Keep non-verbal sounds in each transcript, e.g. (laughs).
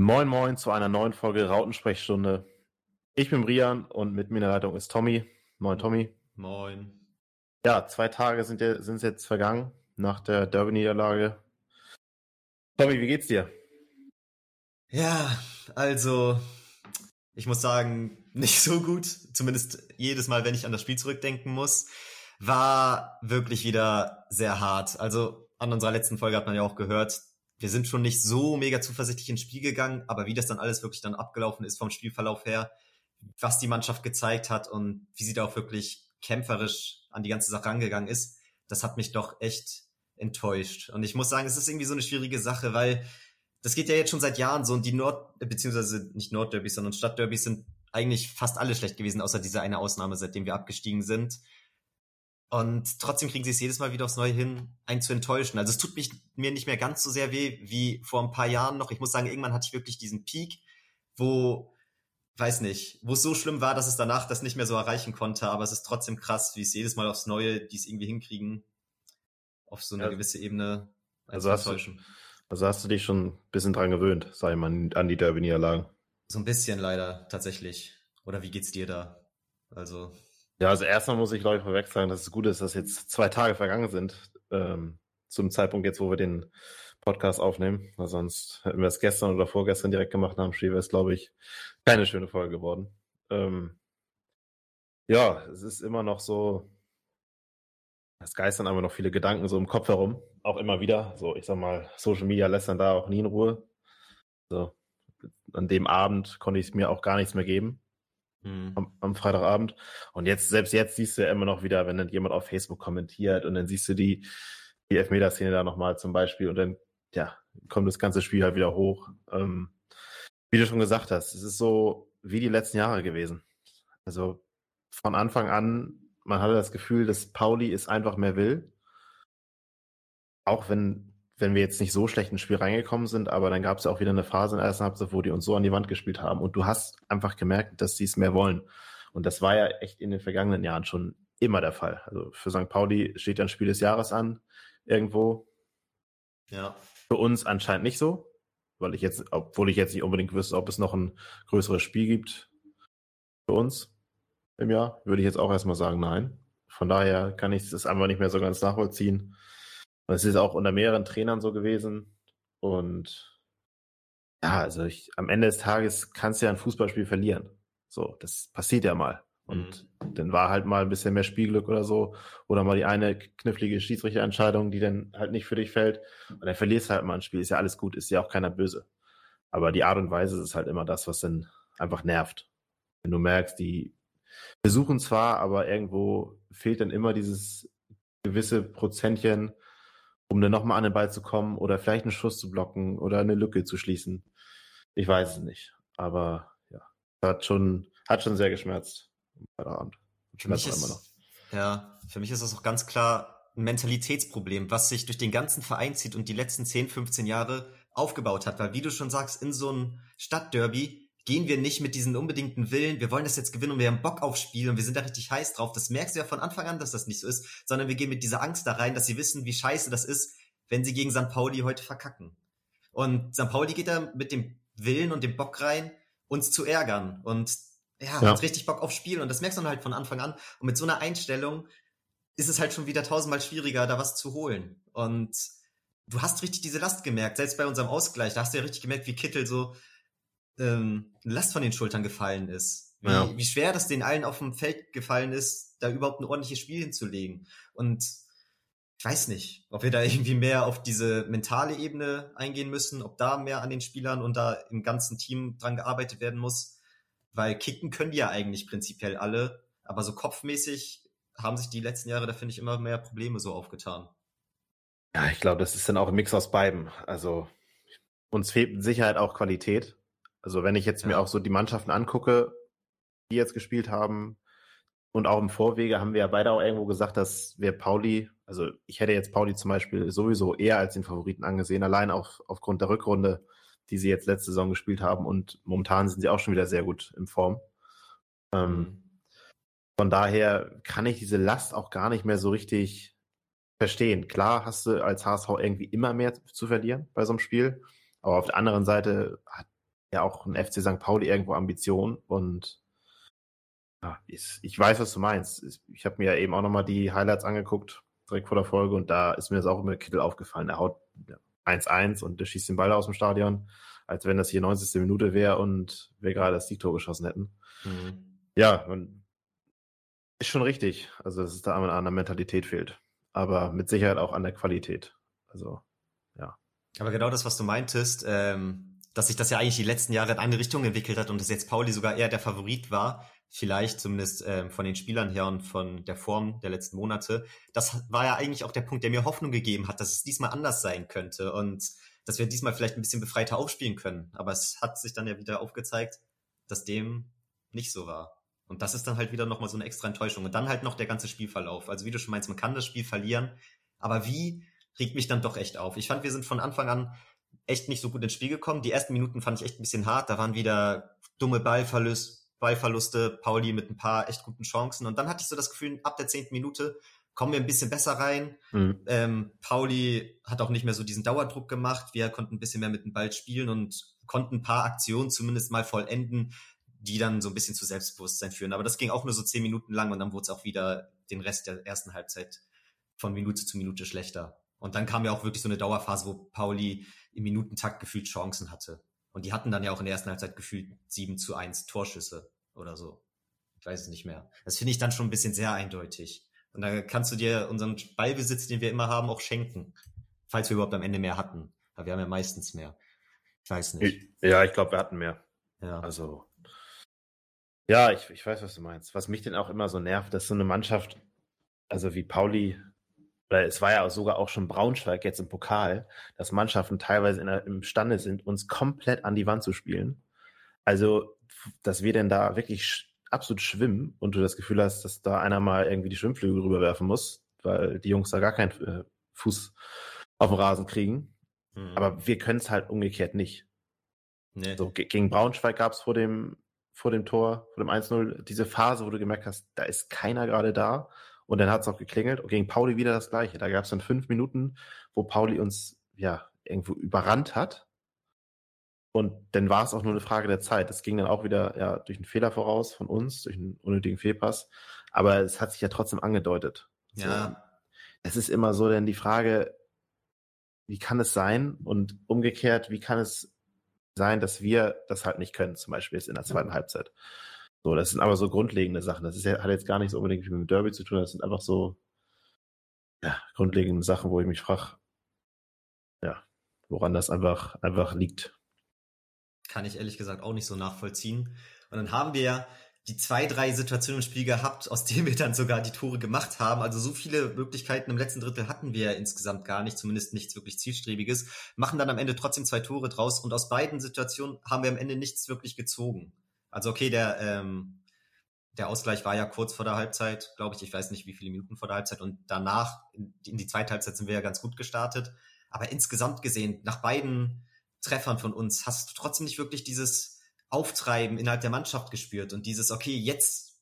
Moin Moin zu einer neuen Folge Rautensprechstunde. Ich bin Brian und mit mir in der Leitung ist Tommy. Moin Tommy. Moin. Ja, zwei Tage sind, sind jetzt vergangen nach der Derby-Niederlage. Tommy, wie geht's dir? Ja, also ich muss sagen, (laughs) nicht so gut. Zumindest jedes Mal, wenn ich an das Spiel zurückdenken muss, war wirklich wieder sehr hart. Also an unserer letzten Folge hat man ja auch gehört, wir sind schon nicht so mega zuversichtlich ins Spiel gegangen, aber wie das dann alles wirklich dann abgelaufen ist vom Spielverlauf her, was die Mannschaft gezeigt hat und wie sie da auch wirklich kämpferisch an die ganze Sache rangegangen ist, das hat mich doch echt enttäuscht. Und ich muss sagen, es ist irgendwie so eine schwierige Sache, weil das geht ja jetzt schon seit Jahren so und die Nord, beziehungsweise nicht Nordderbys, sondern Stadtderbys sind eigentlich fast alle schlecht gewesen, außer diese eine Ausnahme, seitdem wir abgestiegen sind. Und trotzdem kriegen sie es jedes Mal wieder aufs Neue hin, einen zu enttäuschen. Also es tut mich, mir nicht mehr ganz so sehr weh wie vor ein paar Jahren noch. Ich muss sagen, irgendwann hatte ich wirklich diesen Peak, wo, weiß nicht, wo es so schlimm war, dass es danach das nicht mehr so erreichen konnte. Aber es ist trotzdem krass, wie es jedes Mal aufs Neue, die es irgendwie hinkriegen, auf so eine ja. gewisse Ebene also hast, du, also hast du dich schon ein bisschen dran gewöhnt, sag ich mal, an die Derby-Niederlagen? So ein bisschen leider, tatsächlich. Oder wie geht's dir da? Also. Ja, also erstmal muss ich, glaube ich, vorweg sagen, dass es gut ist, dass jetzt zwei Tage vergangen sind, ähm, zum Zeitpunkt jetzt, wo wir den Podcast aufnehmen. Weil sonst hätten wir es gestern oder vorgestern direkt gemacht dem Spiel, wäre es, glaube ich, keine schöne Folge geworden. Ähm, ja, es ist immer noch so, es geistern aber noch viele Gedanken so im Kopf herum, auch immer wieder. So, ich sag mal, Social Media lässt dann da auch nie in Ruhe. So, an dem Abend konnte ich es mir auch gar nichts mehr geben mhm. am, am, Freitagabend. Und jetzt, selbst jetzt siehst du ja immer noch wieder, wenn dann jemand auf Facebook kommentiert und dann siehst du die, die Elfmeterszene da nochmal zum Beispiel und dann, ja, kommt das ganze Spiel halt wieder hoch. Ähm, wie du schon gesagt hast, es ist so wie die letzten Jahre gewesen. Also von Anfang an, man hatte das Gefühl, dass Pauli es einfach mehr will. Auch wenn wenn wir jetzt nicht so schlecht ins Spiel reingekommen sind, aber dann gab es ja auch wieder eine Phase in der ersten Halbzeit, wo die uns so an die Wand gespielt haben. Und du hast einfach gemerkt, dass sie es mehr wollen. Und das war ja echt in den vergangenen Jahren schon immer der Fall. Also für St. Pauli steht ein Spiel des Jahres an, irgendwo. Ja. Für uns anscheinend nicht so, weil ich jetzt, obwohl ich jetzt nicht unbedingt wüsste, ob es noch ein größeres Spiel gibt für uns im Jahr, würde ich jetzt auch erstmal sagen, nein. Von daher kann ich das einfach nicht mehr so ganz nachvollziehen. Und es ist auch unter mehreren Trainern so gewesen. Und ja, also ich, am Ende des Tages kannst du ja ein Fußballspiel verlieren. So, das passiert ja mal. Und mhm. dann war halt mal ein bisschen mehr Spielglück oder so. Oder mal die eine knifflige Schiedsrichterentscheidung, die dann halt nicht für dich fällt. Und dann verlierst du halt mal ein Spiel. Ist ja alles gut, ist ja auch keiner böse. Aber die Art und Weise ist halt immer das, was dann einfach nervt. Wenn du merkst, die versuchen zwar, aber irgendwo fehlt dann immer dieses gewisse Prozentchen, um dann nochmal an den Ball zu kommen oder vielleicht einen Schuss zu blocken oder eine Lücke zu schließen. Ich weiß es nicht. Aber ja, hat schon, hat schon sehr geschmerzt. Abend. Für mich ist, Ja, für mich ist das auch ganz klar ein Mentalitätsproblem, was sich durch den ganzen Verein zieht und die letzten 10, 15 Jahre aufgebaut hat. Weil wie du schon sagst, in so einem Stadtderby gehen wir nicht mit diesem unbedingten Willen, wir wollen das jetzt gewinnen und wir haben Bock aufs Spiel und wir sind da richtig heiß drauf. Das merkst du ja von Anfang an, dass das nicht so ist, sondern wir gehen mit dieser Angst da rein, dass sie wissen, wie scheiße das ist, wenn sie gegen St. Pauli heute verkacken. Und St. Pauli geht da mit dem Willen und dem Bock rein, uns zu ärgern und ja, ja. hat richtig Bock aufs Spiel und das merkst du dann halt von Anfang an. Und mit so einer Einstellung ist es halt schon wieder tausendmal schwieriger, da was zu holen. Und du hast richtig diese Last gemerkt, selbst bei unserem Ausgleich, da hast du ja richtig gemerkt, wie Kittel so ähm, Last von den Schultern gefallen ist. Wie, ja. wie schwer das den allen auf dem Feld gefallen ist, da überhaupt ein ordentliches Spiel hinzulegen. Und ich weiß nicht, ob wir da (laughs) irgendwie mehr auf diese mentale Ebene eingehen müssen, ob da mehr an den Spielern und da im ganzen Team dran gearbeitet werden muss. Weil kicken können die ja eigentlich prinzipiell alle, aber so kopfmäßig haben sich die letzten Jahre, da finde ich, immer mehr Probleme so aufgetan. Ja, ich glaube, das ist dann auch ein Mix aus beiden. Also uns fehlt mit Sicherheit auch Qualität. Also wenn ich jetzt ja. mir auch so die Mannschaften angucke, die jetzt gespielt haben und auch im Vorwege haben wir ja beide auch irgendwo gesagt, dass wir Pauli, also ich hätte jetzt Pauli zum Beispiel sowieso eher als den Favoriten angesehen, allein auf, aufgrund der Rückrunde, die sie jetzt letzte Saison gespielt haben und momentan sind sie auch schon wieder sehr gut in Form. Ähm, mhm. von daher kann ich diese Last auch gar nicht mehr so richtig verstehen. Klar hast du als HSV irgendwie immer mehr zu verlieren bei so einem Spiel, aber auf der anderen Seite hat ja auch ein FC St. Pauli irgendwo Ambition und ja, ich, ich weiß, was du meinst. Ich habe mir ja eben auch nochmal die Highlights angeguckt, direkt vor der Folge, und da ist mir das auch immer Kittel aufgefallen. Er haut 1-1 und der schießt den Ball aus dem Stadion, als wenn das hier 90. Minute wäre und wir gerade das Siegtor geschossen hätten. Mhm. Ja, ist schon richtig. Also, dass es da an der Mentalität fehlt. Aber mit Sicherheit auch an der Qualität. Also, ja. Aber genau das, was du meintest, ähm, dass sich das ja eigentlich die letzten Jahre in eine Richtung entwickelt hat und dass jetzt Pauli sogar eher der Favorit war, vielleicht zumindest ähm, von den Spielern her und von der Form der letzten Monate. Das war ja eigentlich auch der Punkt, der mir Hoffnung gegeben hat, dass es diesmal anders sein könnte und dass wir diesmal vielleicht ein bisschen befreiter aufspielen können. Aber es hat sich dann ja wieder aufgezeigt, dass dem nicht so war. Und das ist dann halt wieder nochmal so eine extra Enttäuschung. Und dann halt noch der ganze Spielverlauf. Also wie du schon meinst, man kann das Spiel verlieren, aber wie regt mich dann doch echt auf. Ich fand, wir sind von Anfang an echt nicht so gut ins Spiel gekommen. Die ersten Minuten fand ich echt ein bisschen hart. Da waren wieder dumme Ballverluste, Ballverluste, Pauli mit ein paar echt guten Chancen. Und dann hatte ich so das Gefühl, ab der zehnten Minute kommen wir ein bisschen besser rein. Mhm. Ähm, Pauli hat auch nicht mehr so diesen Dauerdruck gemacht. Wir konnten ein bisschen mehr mit dem Ball spielen und konnten ein paar Aktionen zumindest mal vollenden, die dann so ein bisschen zu Selbstbewusstsein führen. Aber das ging auch nur so zehn Minuten lang und dann wurde es auch wieder den Rest der ersten Halbzeit von Minute zu Minute schlechter. Und dann kam ja auch wirklich so eine Dauerphase, wo Pauli im Minutentakt gefühlt Chancen hatte. Und die hatten dann ja auch in der ersten Halbzeit gefühlt 7 zu 1 Torschüsse oder so. Ich weiß es nicht mehr. Das finde ich dann schon ein bisschen sehr eindeutig. Und da kannst du dir unseren Ballbesitz, den wir immer haben, auch schenken. Falls wir überhaupt am Ende mehr hatten. Aber wir haben ja meistens mehr. Ich weiß nicht. Ich, ja, ich glaube, wir hatten mehr. Ja. Also. Ja, ich, ich weiß, was du meinst. Was mich denn auch immer so nervt, dass so eine Mannschaft, also wie Pauli oder es war ja sogar auch schon Braunschweig jetzt im Pokal, dass Mannschaften teilweise der, imstande sind, uns komplett an die Wand zu spielen. Also, dass wir denn da wirklich absolut schwimmen und du das Gefühl hast, dass da einer mal irgendwie die Schwimmflügel rüberwerfen muss, weil die Jungs da gar keinen äh, Fuß auf den Rasen kriegen. Mhm. Aber wir können es halt umgekehrt nicht. Nee. So, gegen Braunschweig gab es vor dem, vor dem Tor, vor dem 1-0, diese Phase, wo du gemerkt hast, da ist keiner gerade da. Und dann hat es auch geklingelt. Und gegen Pauli wieder das Gleiche. Da gab es dann fünf Minuten, wo Pauli uns ja irgendwo überrannt hat. Und dann war es auch nur eine Frage der Zeit. Es ging dann auch wieder ja, durch einen Fehler voraus von uns, durch einen unnötigen Fehlpass. Aber es hat sich ja trotzdem angedeutet. Ja. So, es ist immer so denn die Frage, wie kann es sein? Und umgekehrt, wie kann es sein, dass wir das halt nicht können, zum Beispiel jetzt in der zweiten Halbzeit? So, das sind aber so grundlegende Sachen. Das ist ja, hat jetzt gar nichts unbedingt mit dem Derby zu tun. Das sind einfach so ja, grundlegende Sachen, wo ich mich frage, ja, woran das einfach, einfach liegt. Kann ich ehrlich gesagt auch nicht so nachvollziehen. Und dann haben wir ja die zwei, drei Situationen im Spiel gehabt, aus denen wir dann sogar die Tore gemacht haben. Also so viele Möglichkeiten im letzten Drittel hatten wir ja insgesamt gar nicht, zumindest nichts wirklich zielstrebiges. Machen dann am Ende trotzdem zwei Tore draus und aus beiden Situationen haben wir am Ende nichts wirklich gezogen. Also okay, der, ähm, der Ausgleich war ja kurz vor der Halbzeit, glaube ich. Ich weiß nicht, wie viele Minuten vor der Halbzeit. Und danach, in, die zweite Halbzeit sind wir ja ganz gut gestartet. Aber insgesamt gesehen, nach beiden Treffern von uns, hast du trotzdem nicht wirklich dieses Auftreiben innerhalb der Mannschaft gespürt und dieses, okay, jetzt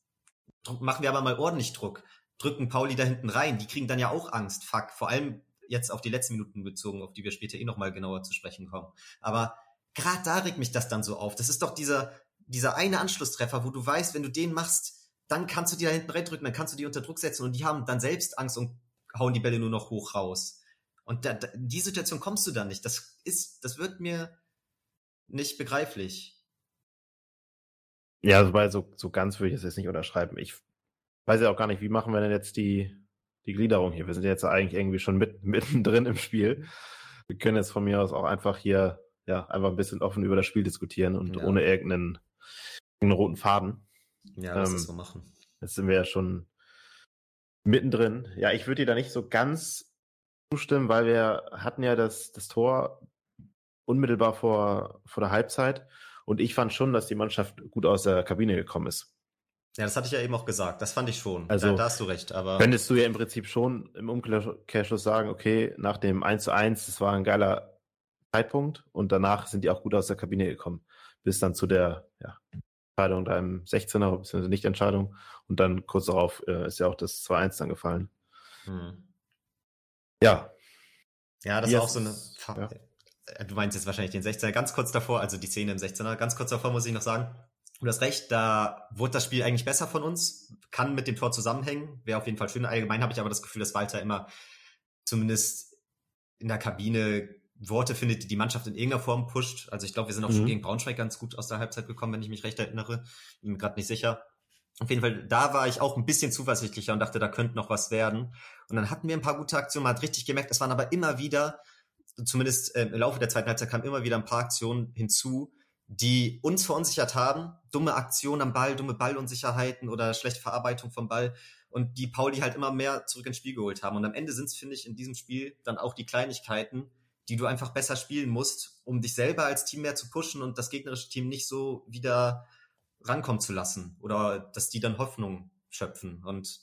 machen wir aber mal ordentlich Druck, drücken Pauli da hinten rein. Die kriegen dann ja auch Angst, fuck. Vor allem jetzt auf die letzten Minuten bezogen, auf die wir später eh nochmal genauer zu sprechen kommen. Aber gerade da regt mich das dann so auf. Das ist doch dieser, dieser eine Anschlusstreffer, wo du weißt, wenn du den machst, dann kannst du die da hinten reindrücken, dann kannst du die unter Druck setzen und die haben dann selbst Angst und hauen die Bälle nur noch hoch raus. Und da, da, die Situation kommst du dann nicht. Das ist, das wird mir nicht begreiflich. Ja, also weil so, so ganz würde ich es jetzt nicht unterschreiben. Ich weiß ja auch gar nicht, wie machen wir denn jetzt die, die Gliederung hier? Wir sind jetzt eigentlich irgendwie schon mit, (laughs) mittendrin im Spiel. Wir können jetzt von mir aus auch einfach hier ja, einfach ein bisschen offen über das Spiel diskutieren und ja. ohne irgendeinen einen roten Faden. Ja, lass ähm, das so machen. Jetzt sind wir ja schon mittendrin. Ja, ich würde dir da nicht so ganz zustimmen, weil wir hatten ja das, das Tor unmittelbar vor, vor der Halbzeit und ich fand schon, dass die Mannschaft gut aus der Kabine gekommen ist. Ja, das hatte ich ja eben auch gesagt. Das fand ich schon. Also, da, da hast du recht. Aber könntest du ja im Prinzip schon im Umkehrschluss sagen, okay, nach dem 1 zu 1, das war ein geiler Zeitpunkt und danach sind die auch gut aus der Kabine gekommen. Bis dann zu der ja, Entscheidung da im 16er, beziehungsweise Nicht-Entscheidung. Und dann kurz darauf äh, ist ja auch das 2-1 dann gefallen. Hm. Ja. Ja, das ist auch so eine. Ja. äh, du meinst jetzt wahrscheinlich den 16er, ganz kurz davor, also die Szene im 16er, ganz kurz davor muss ich noch sagen, du hast recht, da wurde das Spiel eigentlich besser von uns, kann mit dem Tor zusammenhängen, wäre auf jeden Fall schön. Allgemein habe ich aber das Gefühl, dass Walter immer zumindest in der Kabine Worte findet, die die Mannschaft in irgendeiner Form pusht. Also ich glaube, wir sind auch mhm. schon gegen Braunschweig ganz gut aus der Halbzeit gekommen, wenn ich mich recht erinnere. Bin mir gerade nicht sicher. Auf jeden Fall, da war ich auch ein bisschen zuversichtlicher und dachte, da könnte noch was werden. Und dann hatten wir ein paar gute Aktionen, man hat richtig gemerkt, es waren aber immer wieder, zumindest äh, im Laufe der zweiten Halbzeit kamen immer wieder ein paar Aktionen hinzu, die uns verunsichert haben. Dumme Aktionen am Ball, dumme Ballunsicherheiten oder schlechte Verarbeitung vom Ball und die Pauli halt immer mehr zurück ins Spiel geholt haben. Und am Ende sind es, finde ich, in diesem Spiel dann auch die Kleinigkeiten, die du einfach besser spielen musst, um dich selber als Team mehr zu pushen und das gegnerische Team nicht so wieder rankommen zu lassen oder dass die dann Hoffnung schöpfen. Und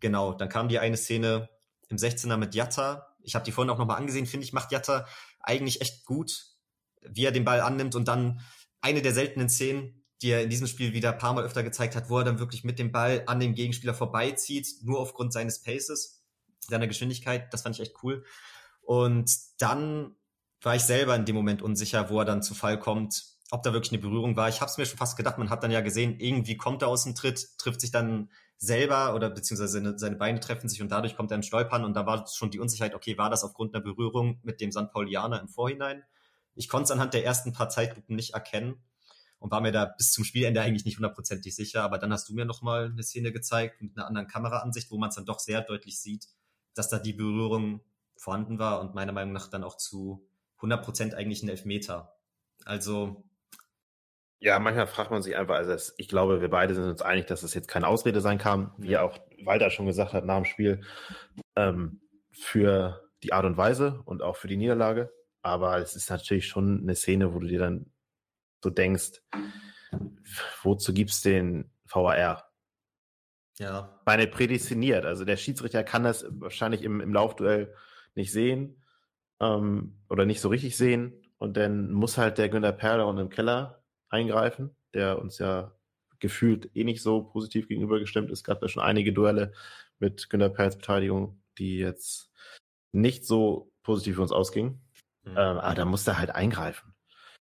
genau, dann kam die eine Szene im 16er mit Jatta. Ich habe die vorhin auch nochmal angesehen, finde ich, macht Jatta eigentlich echt gut, wie er den Ball annimmt und dann eine der seltenen Szenen, die er in diesem Spiel wieder ein paar Mal öfter gezeigt hat, wo er dann wirklich mit dem Ball an dem Gegenspieler vorbeizieht, nur aufgrund seines Paces, seiner Geschwindigkeit. Das fand ich echt cool. Und dann war ich selber in dem Moment unsicher, wo er dann zu Fall kommt, ob da wirklich eine Berührung war. Ich habe es mir schon fast gedacht, man hat dann ja gesehen, irgendwie kommt er aus dem Tritt, trifft sich dann selber oder beziehungsweise seine, seine Beine treffen sich und dadurch kommt er in Stolpern und da war schon die Unsicherheit, okay, war das aufgrund einer Berührung mit dem St. Paulianer im Vorhinein? Ich konnte es anhand der ersten paar Zeitlupen nicht erkennen und war mir da bis zum Spielende eigentlich nicht hundertprozentig sicher, aber dann hast du mir nochmal eine Szene gezeigt mit einer anderen Kameraansicht, wo man es dann doch sehr deutlich sieht, dass da die Berührung vorhanden war und meiner Meinung nach dann auch zu 100% eigentlich ein Elfmeter. Also ja, manchmal fragt man sich einfach, also es, ich glaube, wir beide sind uns einig, dass es jetzt keine Ausrede sein kann, wie auch Walter schon gesagt hat nach dem Spiel, ähm, für die Art und Weise und auch für die Niederlage. Aber es ist natürlich schon eine Szene, wo du dir dann so denkst, wozu gibt's den VAR? Ja. Meine prädestiniert. Also der Schiedsrichter kann das wahrscheinlich im, im Laufduell nicht sehen ähm, oder nicht so richtig sehen. Und dann muss halt der Günter Perler unten im Keller eingreifen, der uns ja gefühlt eh nicht so positiv gegenübergestimmt ist. Es gab ja schon einige Duelle mit Günter Perls Beteiligung, die jetzt nicht so positiv für uns ausgingen. Mhm. Ähm, aber da muss er halt eingreifen.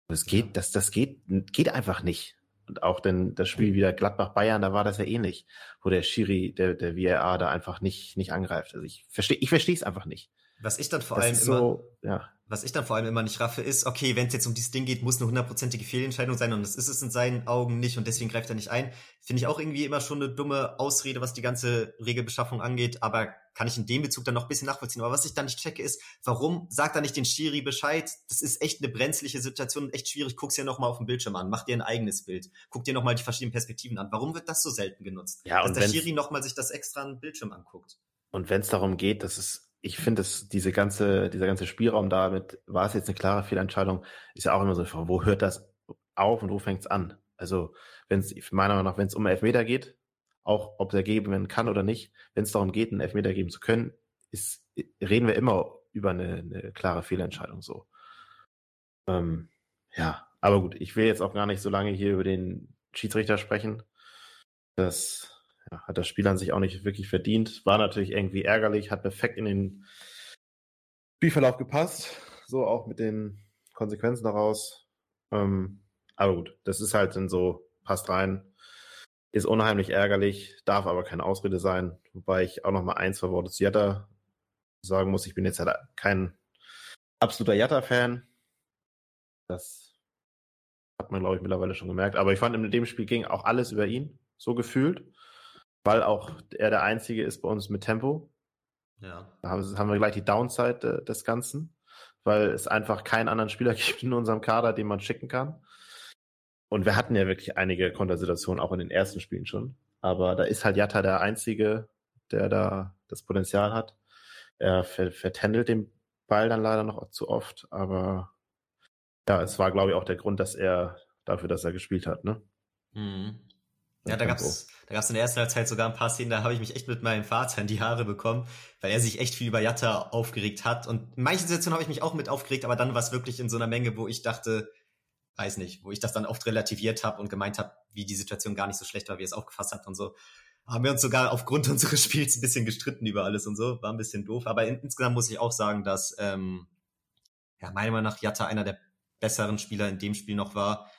Das geht, das, das geht, geht einfach nicht. Und auch denn das Spiel wieder Gladbach-Bayern, da war das ja ähnlich, wo der Schiri, der, der VAR da einfach nicht, nicht angreift. Also ich verstehe, ich verstehe es einfach nicht. Was ich dann vor das allem immer, so, ja. was ich dann vor allem immer nicht raffe, ist, okay, wenn es jetzt um dieses Ding geht, muss eine hundertprozentige Fehlentscheidung sein und das ist es in seinen Augen nicht und deswegen greift er nicht ein. Finde ich auch irgendwie immer schon eine dumme Ausrede, was die ganze Regelbeschaffung angeht, aber kann ich in dem Bezug dann noch ein bisschen nachvollziehen. Aber was ich dann nicht checke, ist, warum sagt er nicht den Schiri Bescheid? Das ist echt eine brenzliche Situation und echt schwierig. Guck's dir nochmal auf dem Bildschirm an, mach dir ein eigenes Bild, guck dir nochmal die verschiedenen Perspektiven an. Warum wird das so selten genutzt? Ja, Dass und der Schiri nochmal sich das extra an Bildschirm anguckt. Und wenn es darum geht, dass es ich finde, dass diese ganze, dieser ganze Spielraum damit, war es jetzt eine klare Fehlentscheidung, ist ja auch immer so, wo hört das auf und wo fängt es an? Also, wenn es, meiner Meinung nach, wenn es um Elfmeter geht, auch ob der geben werden kann oder nicht, wenn es darum geht, einen Elfmeter geben zu können, ist, reden wir immer über eine, eine klare Fehlentscheidung so. Ähm, ja, aber gut, ich will jetzt auch gar nicht so lange hier über den Schiedsrichter sprechen. Das hat das Spiel an sich auch nicht wirklich verdient. War natürlich irgendwie ärgerlich, hat perfekt in den Spielverlauf gepasst. So auch mit den Konsequenzen daraus. Ähm, aber gut, das ist halt dann so, passt rein. Ist unheimlich ärgerlich, darf aber keine Ausrede sein. Wobei ich auch noch mal ein, zwei Worte zu Jatta sagen muss. Ich bin jetzt halt kein absoluter Jatta-Fan. Das hat man, glaube ich, mittlerweile schon gemerkt. Aber ich fand, in dem Spiel ging auch alles über ihn, so gefühlt weil auch er der Einzige ist bei uns mit Tempo. Ja. Da haben wir gleich die Downside des Ganzen, weil es einfach keinen anderen Spieler (laughs) gibt in unserem Kader, den man schicken kann. Und wir hatten ja wirklich einige Kontersituationen, auch in den ersten Spielen schon. Aber da ist halt Jatta der Einzige, der da das Potenzial hat. Er vertändelt den Ball dann leider noch zu oft, aber ja, es war, glaube ich, auch der Grund, dass er dafür, dass er gespielt hat, ne? Mhm. Ja, da gab's, da gab's in der ersten Halbzeit sogar ein paar Szenen, da habe ich mich echt mit meinem Vater in die Haare bekommen, weil er sich echt viel über Jatta aufgeregt hat. Und in manchen Situationen habe ich mich auch mit aufgeregt, aber dann war es wirklich in so einer Menge, wo ich dachte, weiß nicht, wo ich das dann oft relativiert habe und gemeint habe, wie die Situation gar nicht so schlecht war, wie er es aufgefasst hat und so. Haben wir uns sogar aufgrund (laughs) unseres Spiels ein bisschen gestritten über alles und so, war ein bisschen doof. Aber in, insgesamt muss ich auch sagen, dass ähm, ja, meiner Meinung nach Jatta einer der besseren Spieler in dem Spiel noch war.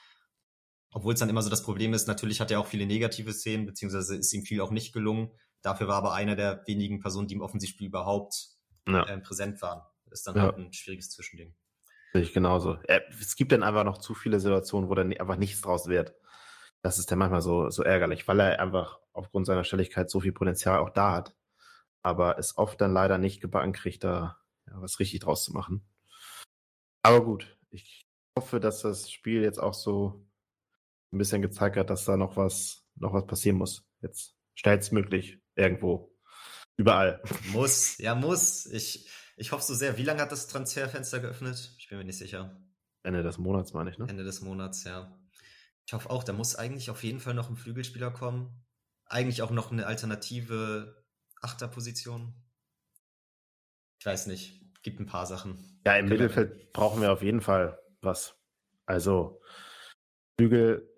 Obwohl es dann immer so das Problem ist, natürlich hat er auch viele negative Szenen, beziehungsweise ist ihm viel auch nicht gelungen. Dafür war aber einer der wenigen Personen, die im Offensivspiel überhaupt ja. äh, präsent waren. Das ist dann ja. halt ein schwieriges Zwischending. Sehe ich genauso. Es gibt dann einfach noch zu viele Situationen, wo dann einfach nichts draus wird. Das ist dann manchmal so, so ärgerlich, weil er einfach aufgrund seiner Stelligkeit so viel Potenzial auch da hat. Aber es oft dann leider nicht gebacken kriegt, da ja, was richtig draus zu machen. Aber gut, ich hoffe, dass das Spiel jetzt auch so ein bisschen gezeigt hat, dass da noch was, noch was passieren muss. Jetzt schnellstmöglich irgendwo. Überall. Muss, ja, muss. Ich, ich hoffe so sehr. Wie lange hat das Transferfenster geöffnet? Ich bin mir nicht sicher. Ende des Monats, meine ich, ne? Ende des Monats, ja. Ich hoffe auch, da muss eigentlich auf jeden Fall noch ein Flügelspieler kommen. Eigentlich auch noch eine alternative Achterposition. Ich weiß nicht. Gibt ein paar Sachen. Ja, im Mittelfeld brauchen wir auf jeden Fall was. Also, Flügel,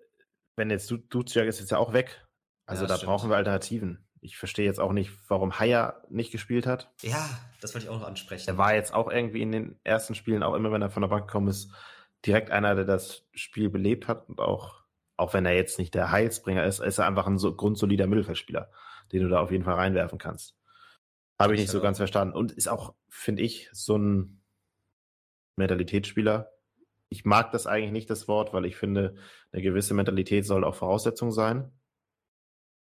wenn jetzt Duciak ist jetzt ja auch weg. Also ja, da stimmt. brauchen wir Alternativen. Ich verstehe jetzt auch nicht, warum Haya nicht gespielt hat. Ja, das wollte ich auch noch ansprechen. Er war jetzt auch irgendwie in den ersten Spielen, auch immer wenn er von der Bank gekommen ist, direkt einer, der das Spiel belebt hat und auch, auch wenn er jetzt nicht der Heilsbringer ist, ist er einfach ein so grundsolider Mittelfeldspieler, den du da auf jeden Fall reinwerfen kannst. Habe ich nicht so ganz verstanden. Und ist auch, finde ich, so ein Mentalitätsspieler. Ich mag das eigentlich nicht, das Wort, weil ich finde, eine gewisse Mentalität soll auch Voraussetzung sein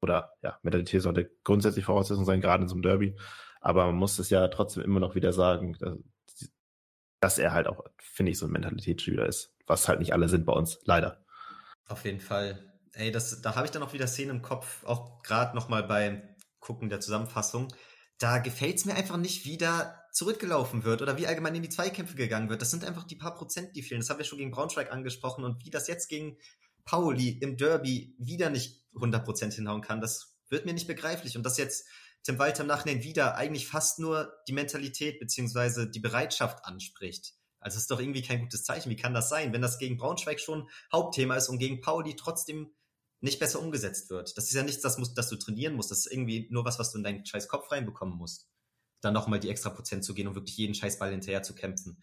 oder ja, Mentalität sollte grundsätzlich Voraussetzung sein, gerade in so einem Derby. Aber man muss es ja trotzdem immer noch wieder sagen, dass, dass er halt auch, finde ich, so ein Mentalitätsspieler ist. Was halt nicht alle sind bei uns, leider. Auf jeden Fall. Ey, das, da habe ich dann auch wieder Szenen im Kopf, auch gerade nochmal beim Gucken der Zusammenfassung. Da gefällt es mir einfach nicht, wie da zurückgelaufen wird oder wie allgemein in die Zweikämpfe gegangen wird. Das sind einfach die paar Prozent, die fehlen. Das haben wir schon gegen Braunschweig angesprochen und wie das jetzt gegen Pauli im Derby wieder nicht 100% hinhauen kann, das wird mir nicht begreiflich. Und dass jetzt Tim Walter im Nachhinein wieder eigentlich fast nur die Mentalität beziehungsweise die Bereitschaft anspricht. Also ist doch irgendwie kein gutes Zeichen. Wie kann das sein, wenn das gegen Braunschweig schon Hauptthema ist und gegen Pauli trotzdem nicht besser umgesetzt wird? Das ist ja nichts, das, musst, das du trainieren musst. Das ist irgendwie nur was, was du in deinen scheiß Kopf reinbekommen musst. Dann nochmal die extra Prozent zu gehen und wirklich jeden scheiß Ball hinterher zu kämpfen.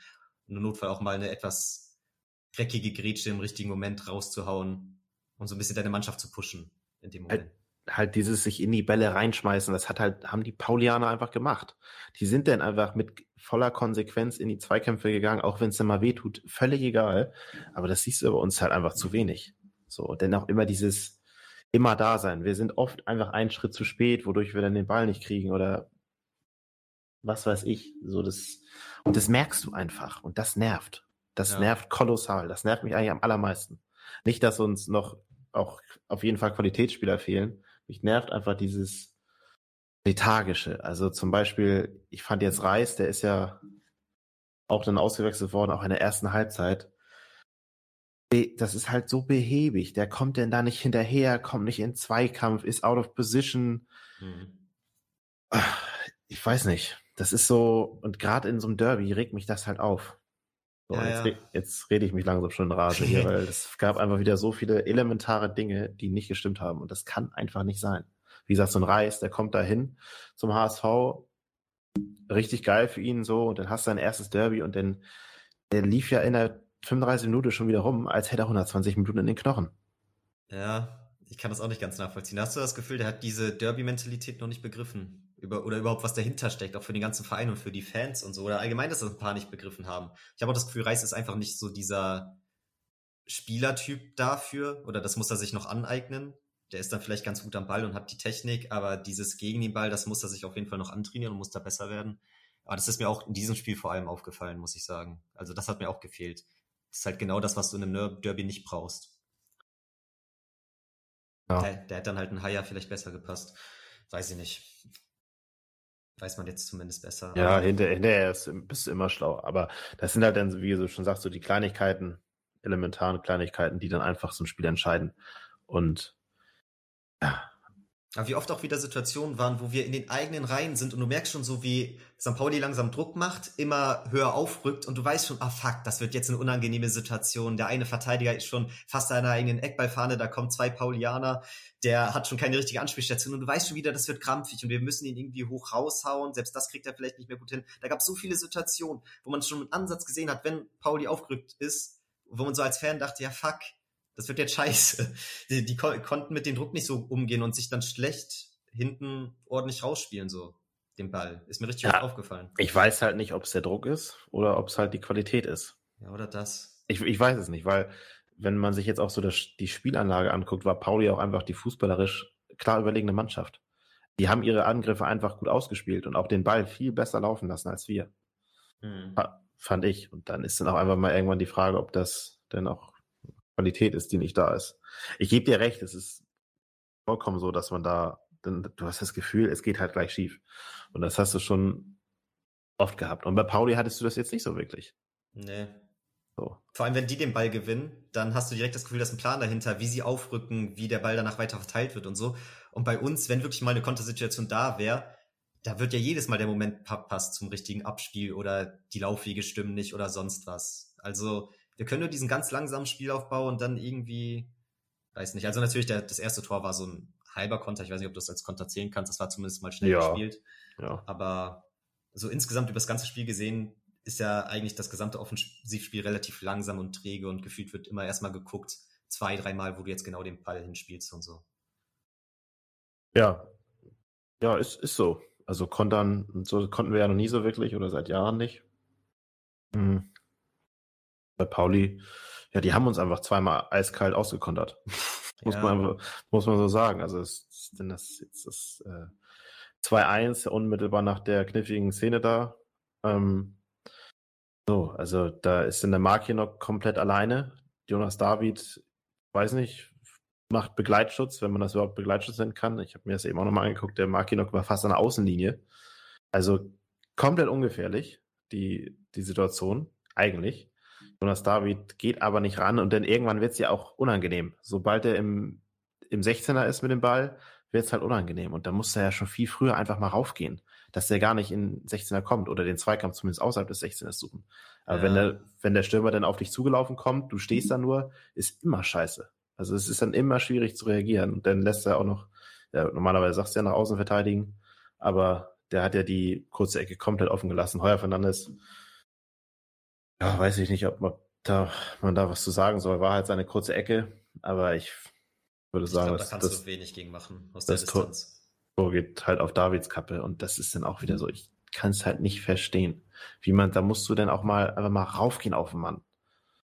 Und im Notfall auch mal eine etwas dreckige Grätsche im richtigen Moment rauszuhauen und so ein bisschen deine Mannschaft zu pushen in dem Moment. Halt, halt dieses sich in die Bälle reinschmeißen, das hat halt, haben die Paulianer einfach gemacht. Die sind dann einfach mit voller Konsequenz in die Zweikämpfe gegangen, auch wenn es dann mal wehtut, völlig egal. Aber das siehst du bei uns halt einfach zu wenig. So, denn auch immer dieses immer da sein. Wir sind oft einfach einen Schritt zu spät, wodurch wir dann den Ball nicht kriegen oder was weiß ich. So das, und das merkst du einfach. Und das nervt. Das ja. nervt kolossal. Das nervt mich eigentlich am allermeisten. Nicht, dass uns noch auch auf jeden Fall Qualitätsspieler fehlen. Mich nervt einfach dieses lethargische. Also zum Beispiel, ich fand jetzt Reis, der ist ja auch dann ausgewechselt worden, auch in der ersten Halbzeit. Das ist halt so behäbig. Der kommt denn da nicht hinterher, kommt nicht in Zweikampf, ist out of position. Mhm. Ich weiß nicht. Das ist so, und gerade in so einem Derby regt mich das halt auf. So, ja, jetzt, ja. jetzt, rede ich mich langsam schon in Rage hier, (laughs) weil es gab einfach wieder so viele elementare Dinge, die nicht gestimmt haben. Und das kann einfach nicht sein. Wie gesagt, so ein Reis, der kommt da hin zum HSV, richtig geil für ihn so, und dann hast du dein erstes Derby und dann, der lief ja in der 35 Minuten schon wieder rum, als hätte er 120 Minuten in den Knochen. Ja, ich kann das auch nicht ganz nachvollziehen. Hast du das Gefühl, der hat diese Derby-Mentalität noch nicht begriffen? Über, oder überhaupt was dahinter steckt, auch für den ganzen Verein und für die Fans und so, oder allgemein, dass das ein paar nicht begriffen haben. Ich habe auch das Gefühl, Reis ist einfach nicht so dieser Spielertyp dafür, oder das muss er sich noch aneignen. Der ist dann vielleicht ganz gut am Ball und hat die Technik, aber dieses gegen den Ball, das muss er sich auf jeden Fall noch antrainieren und muss da besser werden. Aber das ist mir auch in diesem Spiel vor allem aufgefallen, muss ich sagen. Also das hat mir auch gefehlt. Das ist halt genau das, was du in einem Derby nicht brauchst. Ja. Der, der hat dann halt ein Haier vielleicht besser gepasst. Weiß ich nicht weiß man jetzt zumindest besser. Ja, hinterher, hinterher bist du immer schlau. Aber das sind halt dann, wie du schon sagst, so die Kleinigkeiten, elementaren Kleinigkeiten, die dann einfach so ein Spiel entscheiden. Und ja, Aber wie oft auch wieder Situationen waren, wo wir in den eigenen Reihen sind und du merkst schon so, wie St. Pauli langsam Druck macht, immer höher aufrückt und du weißt schon, ah fuck, das wird jetzt eine unangenehme Situation. Der eine Verteidiger ist schon fast an einer eigenen Eckballfahne, da kommen zwei Paulianer, der hat schon keine richtige Anspielstation und du weißt schon wieder, das wird krampfig und wir müssen ihn irgendwie hoch raushauen. Selbst das kriegt er vielleicht nicht mehr gut hin. Da gab es so viele Situationen, wo man schon mit Ansatz gesehen hat, wenn Pauli aufgerückt ist, wo man so als Fan dachte, ja fuck, das wird jetzt scheiße. (laughs) Die, die konnten mit dem Druck nicht so umgehen und sich dann schlecht hinten ordentlich rausspielen, so den Ball. Ist mir richtig ja, aufgefallen. Ich weiß halt nicht, ob es der Druck ist oder ob es halt die Qualität ist. Ja, oder das. Ich, ich weiß es nicht, weil wenn man sich jetzt auch so das, die Spielanlage anguckt, war Pauli auch einfach die fußballerisch klar überlegene Mannschaft. Die haben ihre Angriffe einfach gut ausgespielt und auch den Ball viel besser laufen lassen als wir. Mhm. Fand ich. Und dann ist dann auch einfach mal irgendwann die Frage, ob das denn auch Qualität ist, die nicht da ist. Ich gebe dir recht, es ist vollkommen so, dass man da, denn du hast das Gefühl, es geht halt gleich schief. Und das hast du schon oft gehabt. Und bei Pauli hattest du das jetzt nicht so wirklich. Nee. So. Vor allem, wenn die den Ball gewinnen, dann hast du direkt das Gefühl, dass ein Plan dahinter, wie sie aufrücken, wie der Ball danach weiter verteilt wird und so. Und bei uns, wenn wirklich mal eine Kontersituation da wäre, da wird ja jedes Mal der Moment passt zum richtigen Abspiel oder die Laufwege stimmen nicht oder sonst was. Also wir können nur diesen ganz langsamen Spielaufbau und dann irgendwie, weiß nicht. Also natürlich, der, das erste Tor war so ein halber Konter. Ich weiß nicht, ob du das als Konter zählen kannst. Das war zumindest mal schnell ja. gespielt. Ja. Aber so insgesamt über das ganze Spiel gesehen ist ja eigentlich das gesamte Offensivspiel relativ langsam und träge und gefühlt wird immer erstmal geguckt, zwei, dreimal, wo du jetzt genau den Ball hinspielst und so. Ja. Ja, ist, ist so. Also kontern, so konnten wir ja noch nie so wirklich oder seit Jahren nicht. Mhm bei Pauli, ja, die haben uns einfach zweimal eiskalt ausgekontert. (laughs) muss, ja. man, muss man so sagen. Also ist denn das jetzt das äh, 2-1 unmittelbar nach der kniffligen Szene da. Ähm, so, also da ist in der Mark hier noch komplett alleine. Jonas David, weiß nicht, macht Begleitschutz, wenn man das überhaupt Begleitschutz nennen kann. Ich habe mir das eben auch nochmal angeguckt, der Markinok war fast an der Außenlinie. Also komplett ungefährlich, die, die Situation, eigentlich. Jonas David geht aber nicht ran und dann irgendwann wird es ja auch unangenehm. Sobald er im, im 16er ist mit dem Ball, wird es halt unangenehm. Und da muss er ja schon viel früher einfach mal raufgehen, dass der gar nicht in 16er kommt oder den Zweikampf zumindest außerhalb des 16ers suchen. Aber ja. wenn, der, wenn der Stürmer dann auf dich zugelaufen kommt, du stehst da nur, ist immer scheiße. Also es ist dann immer schwierig zu reagieren. Und dann lässt er auch noch, ja, normalerweise sagst du ja nach außen verteidigen, aber der hat ja die kurze Ecke komplett offen gelassen. Heuer Fernandes ja, weiß ich nicht, ob man da, man da was zu sagen soll. War halt seine kurze Ecke, aber ich würde sagen, ich glaub, da kannst das, du wenig gegen machen aus der Distanz. Tor geht halt auf Davids Kappe und das ist dann auch wieder so. Ich kann es halt nicht verstehen, wie man, da musst du dann auch mal einfach mal raufgehen auf den Mann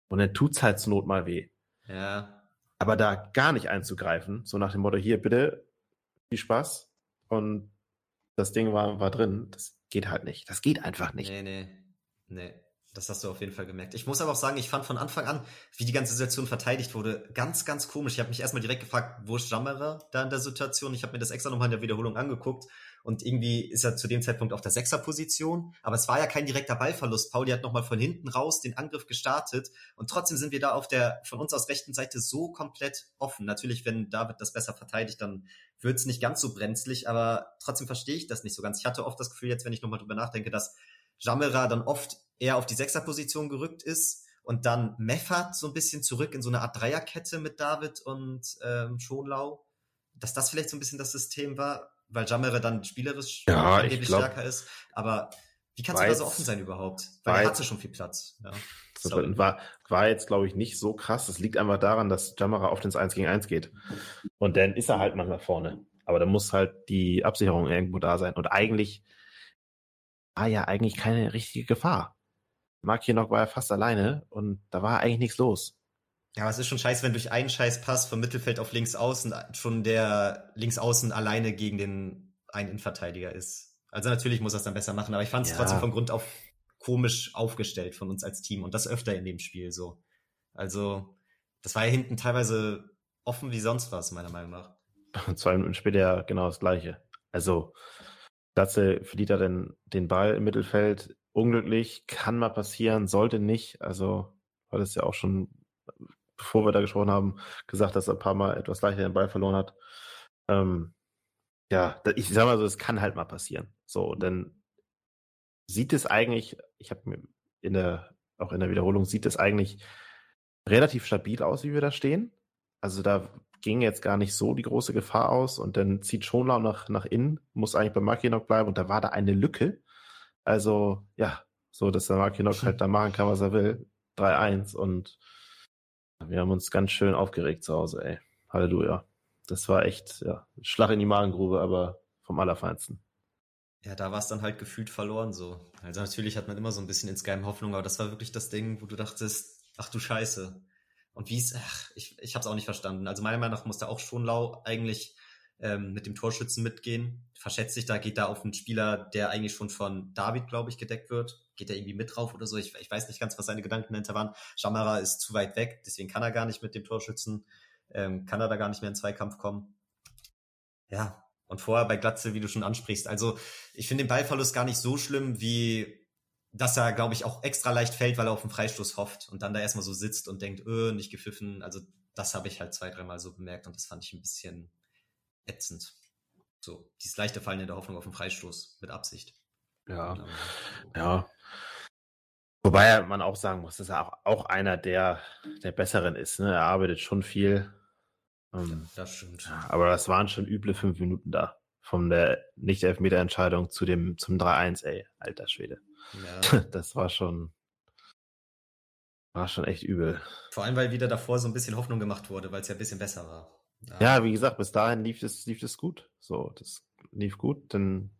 und dann tut's halt zur Not mal weh. Ja. Aber da gar nicht einzugreifen, so nach dem Motto hier bitte viel Spaß und das Ding war war drin, das geht halt nicht. Das geht einfach nicht. Nee, nee. Nee. Das hast du auf jeden Fall gemerkt. Ich muss aber auch sagen, ich fand von Anfang an, wie die ganze Situation verteidigt wurde, ganz, ganz komisch. Ich habe mich erstmal direkt gefragt, wo ist Jammerer da in der Situation? Ich habe mir das extra nochmal in der Wiederholung angeguckt und irgendwie ist er zu dem Zeitpunkt auf der Sechserposition. Aber es war ja kein direkter Ballverlust. Pauli hat nochmal von hinten raus den Angriff gestartet und trotzdem sind wir da auf der von uns aus rechten Seite so komplett offen. Natürlich, wenn David das besser verteidigt, dann wird es nicht ganz so brenzlig, aber trotzdem verstehe ich das nicht so ganz. Ich hatte oft das Gefühl, jetzt wenn ich nochmal drüber nachdenke, dass Jamera dann oft eher auf die Sechserposition gerückt ist und dann Meffert so ein bisschen zurück in so eine Art Dreierkette mit David und ähm, Schonlau, dass das vielleicht so ein bisschen das System war, weil Jamere dann spielerisch ja, angeblich glaub, stärker ist. Aber wie kannst du da so offen sein überhaupt? Weil er hatte schon viel Platz. Ja. War, war jetzt, glaube ich, nicht so krass. Das liegt einfach daran, dass Jamara oft ins 1 gegen 1 geht. Und dann ist er halt manchmal vorne. Aber da muss halt die Absicherung irgendwo da sein. Und eigentlich war ja eigentlich keine richtige Gefahr. Mark Kinnock war ja fast alleine und da war eigentlich nichts los. Ja, aber es ist schon scheiße, wenn durch einen Scheißpass vom Mittelfeld auf links außen schon der links außen alleine gegen den einen Innenverteidiger ist. Also natürlich muss er es dann besser machen, aber ich fand es ja. trotzdem von Grund auf komisch aufgestellt von uns als Team und das öfter in dem Spiel so. Also, das war ja hinten teilweise offen wie sonst was, meiner Meinung nach. (laughs) Zwei Minuten später genau das gleiche. Also, Glatze verliert er den, den Ball im Mittelfeld, unglücklich, kann mal passieren, sollte nicht. Also, weil es ja auch schon, bevor wir da gesprochen haben, gesagt, dass er ein paar Mal etwas leichter den Ball verloren hat. Ähm, ja, ich sag mal so, es kann halt mal passieren. So, dann sieht es eigentlich, ich habe mir in der, auch in der Wiederholung, sieht es eigentlich relativ stabil aus, wie wir da stehen. Also da ging jetzt gar nicht so die große Gefahr aus und dann zieht Schonlau nach, nach innen, muss eigentlich bei Mackinock bleiben und da war da eine Lücke. Also, ja, so, dass der Mackinock halt da machen kann, was er will. 3-1 und wir haben uns ganz schön aufgeregt zu Hause, ey. Halleluja. Das war echt, ja, Schlag in die Magengrube, aber vom Allerfeinsten. Ja, da war es dann halt gefühlt verloren so. Also natürlich hat man immer so ein bisschen insgeheim Hoffnung, aber das war wirklich das Ding, wo du dachtest, ach du Scheiße. Und wie es, ich, ich habe es auch nicht verstanden. Also meiner Meinung nach musste auch schon Lau eigentlich ähm, mit dem Torschützen mitgehen. Verschätzt sich da, geht da auf einen Spieler, der eigentlich schon von David, glaube ich, gedeckt wird. Geht er irgendwie mit drauf oder so? Ich, ich weiß nicht ganz, was seine Gedanken dahinter waren. Schamara ist zu weit weg, deswegen kann er gar nicht mit dem Torschützen, ähm, kann er da gar nicht mehr in Zweikampf kommen. Ja, und vorher bei Glatze, wie du schon ansprichst. Also ich finde den Ballverlust gar nicht so schlimm, wie dass er, glaube ich, auch extra leicht fällt, weil er auf den Freistoß hofft und dann da erstmal so sitzt und denkt, öh, nicht gepfiffen. Also das habe ich halt zwei, dreimal so bemerkt und das fand ich ein bisschen ätzend. So, dieses leichte Fallen in der Hoffnung auf den Freistoß mit Absicht. Ja, dann, ja. Wobei man auch sagen muss, dass er auch, auch einer der, der Besseren ist. Ne? Er arbeitet schon viel. Ähm, das stimmt. Aber das waren schon üble fünf Minuten da. Von der Nicht-Elfmeter-Entscheidung zu dem, zum 3-1, ey, alter Schwede. Ja. (laughs) Das war schon, war schon echt übel. Vor allem, weil wieder davor so ein bisschen Hoffnung gemacht wurde, weil es ja ein bisschen besser war. Ja. wie gesagt, bis dahin lief es, lief es gut. So, das lief gut, dann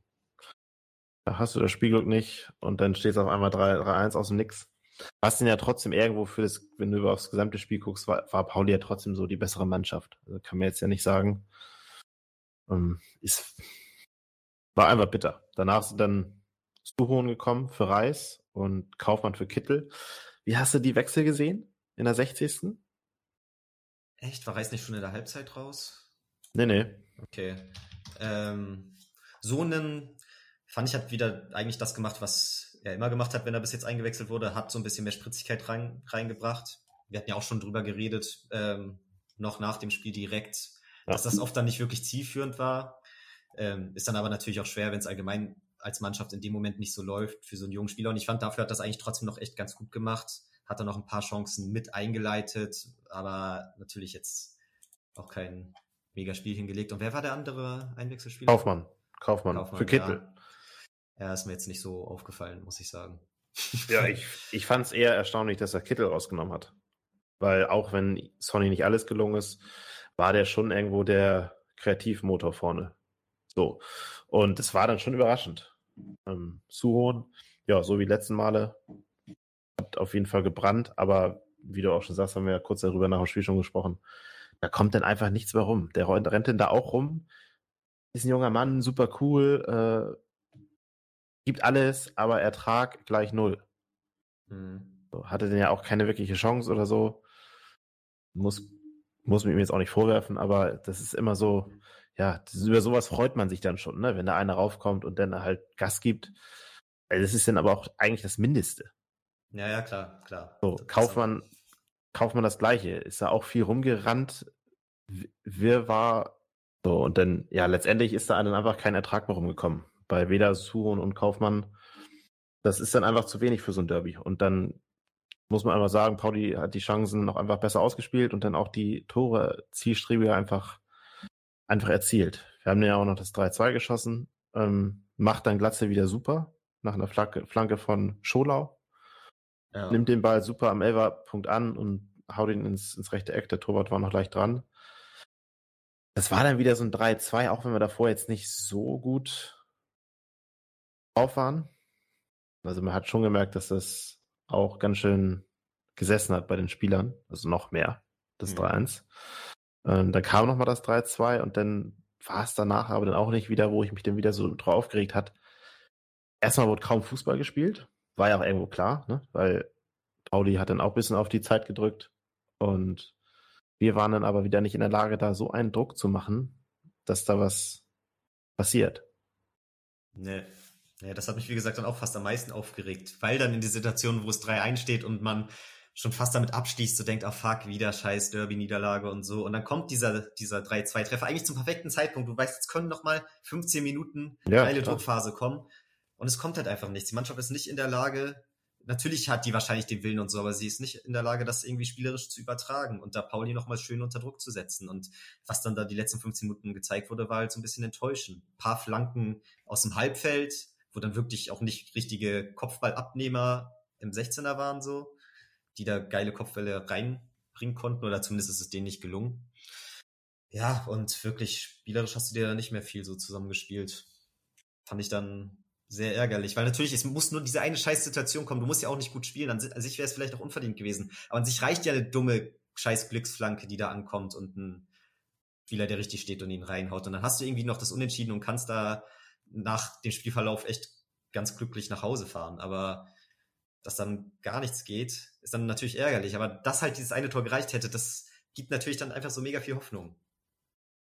hast du das Spielglück nicht und dann steht es auf einmal 3-1 aus dem Nix. Was denn ja trotzdem irgendwo für das, wenn du aufs gesamte Spiel guckst, war, war Pauli ja trotzdem so die bessere Mannschaft. Also kann man jetzt ja nicht sagen. Ähm, ist, war einfach bitter. Danach sind dann Suhohn gekommen für Reis und Kaufmann für Kittel. Wie hast du die Wechsel gesehen in der 60. Echt? War Reis nicht schon in der Halbzeit raus? Nee, nee. Okay. Ähm, so einen fand ich, hat wieder eigentlich das gemacht, was er immer gemacht hat, wenn er bis jetzt eingewechselt wurde, hat so ein bisschen mehr Spritzigkeit rein, reingebracht. Wir hatten ja auch schon drüber geredet, ähm, noch nach dem Spiel direkt, ja. dass das oft dann nicht wirklich zielführend war. Ähm, ist dann aber natürlich auch schwer, wenn es allgemein als Mannschaft in dem Moment nicht so läuft für so einen jungen Spieler. Und ich fand, dafür hat das eigentlich trotzdem noch echt ganz gut gemacht. Hat er noch ein paar Chancen mit eingeleitet, aber natürlich jetzt auch kein Megaspiel hingelegt. Und wer war der andere Einwechselspieler? Kaufmann. Kaufmann. Kaufmann für Kittel. Ja. ja, ist mir jetzt nicht so aufgefallen, muss ich sagen. Ja, (laughs) ich, ich fand es eher erstaunlich, dass er Kittel rausgenommen hat. Weil auch wenn Sonny nicht alles gelungen ist, war der schon irgendwo der Kreativmotor vorne. So. Und es war dann schon überraschend. Ähm, Suhon, ja, so wie die letzten Male, hat auf jeden Fall gebrannt, aber wie du auch schon sagst, haben wir ja kurz darüber nach dem Spiel schon gesprochen. Da kommt dann einfach nichts mehr rum. Der rennt denn da auch rum. Ist ein junger Mann, super cool, äh, gibt alles, aber Ertrag gleich null. Mhm. Hatte denn ja auch keine wirkliche Chance oder so. Muss, muss mir jetzt auch nicht vorwerfen, aber das ist immer so, ja, über sowas freut man sich dann schon, ne? wenn da einer raufkommt und dann halt Gas gibt. Das ist dann aber auch eigentlich das Mindeste. Ja, ja, klar, klar. So, kauft man, kauft man das Gleiche. Ist da auch viel rumgerannt, wir war so, und dann, ja, letztendlich ist da dann einfach kein Ertrag mehr rumgekommen. Bei weder Suhon und Kaufmann. Das ist dann einfach zu wenig für so ein Derby. Und dann muss man einfach sagen, Pauli hat die Chancen noch einfach besser ausgespielt und dann auch die Tore zielstrebiger einfach einfach erzielt. Wir haben ja auch noch das 3-2 geschossen. Ähm, macht dann Glatze wieder super nach einer Flanke, Flanke von Scholau. Ja. Nimmt den Ball super am Elferpunkt an und haut ihn ins, ins rechte Eck. Der Torwart war noch leicht dran. Das war dann wieder so ein 3-2, auch wenn wir davor jetzt nicht so gut drauf waren. Also man hat schon gemerkt, dass das auch ganz schön gesessen hat bei den Spielern. Also noch mehr, das mhm. 3-1. Ähm, dann kam nochmal das 3-2 und dann war es danach aber dann auch nicht wieder, wo ich mich dann wieder so drauf aufgeregt hat. Erstmal wurde kaum Fußball gespielt, war ja auch irgendwo klar, ne? weil Pauli hat dann auch ein bisschen auf die Zeit gedrückt und wir waren dann aber wieder nicht in der Lage, da so einen Druck zu machen, dass da was passiert. Nee. Ja, das hat mich, wie gesagt, dann auch fast am meisten aufgeregt, weil dann in die Situation, wo es 3-1 steht und man schon fast damit abschließt, so denkt, ah oh, fuck, wieder scheiß Derby-Niederlage und so. Und dann kommt dieser, dieser 3-2-Treffer eigentlich zum perfekten Zeitpunkt. Du weißt, jetzt können noch mal 15 Minuten ja, geile Druckphase kommen. Und es kommt halt einfach nichts. Die Mannschaft ist nicht in der Lage, natürlich hat die wahrscheinlich den Willen und so, aber sie ist nicht in der Lage, das irgendwie spielerisch zu übertragen und da Pauli nochmal schön unter Druck zu setzen. Und was dann da die letzten 15 Minuten gezeigt wurde, war halt so ein bisschen enttäuschend. Ein paar Flanken aus dem Halbfeld, wo dann wirklich auch nicht richtige Kopfballabnehmer im 16er waren, so, die da geile Kopfbälle reinbringen konnten, oder zumindest ist es denen nicht gelungen. Ja, und wirklich spielerisch hast du dir da nicht mehr viel so zusammengespielt. Fand ich dann sehr ärgerlich, weil natürlich, es muss nur diese eine Scheißsituation kommen. Du musst ja auch nicht gut spielen. An sich wäre es vielleicht auch unverdient gewesen. Aber an sich reicht ja eine dumme scheiß Glücksflanke, die da ankommt und ein Spieler, der richtig steht und ihn reinhaut. Und dann hast du irgendwie noch das Unentschieden und kannst da nach dem Spielverlauf echt ganz glücklich nach Hause fahren. Aber dass dann gar nichts geht, ist dann natürlich ärgerlich. Aber dass halt dieses eine Tor gereicht hätte, das gibt natürlich dann einfach so mega viel Hoffnung,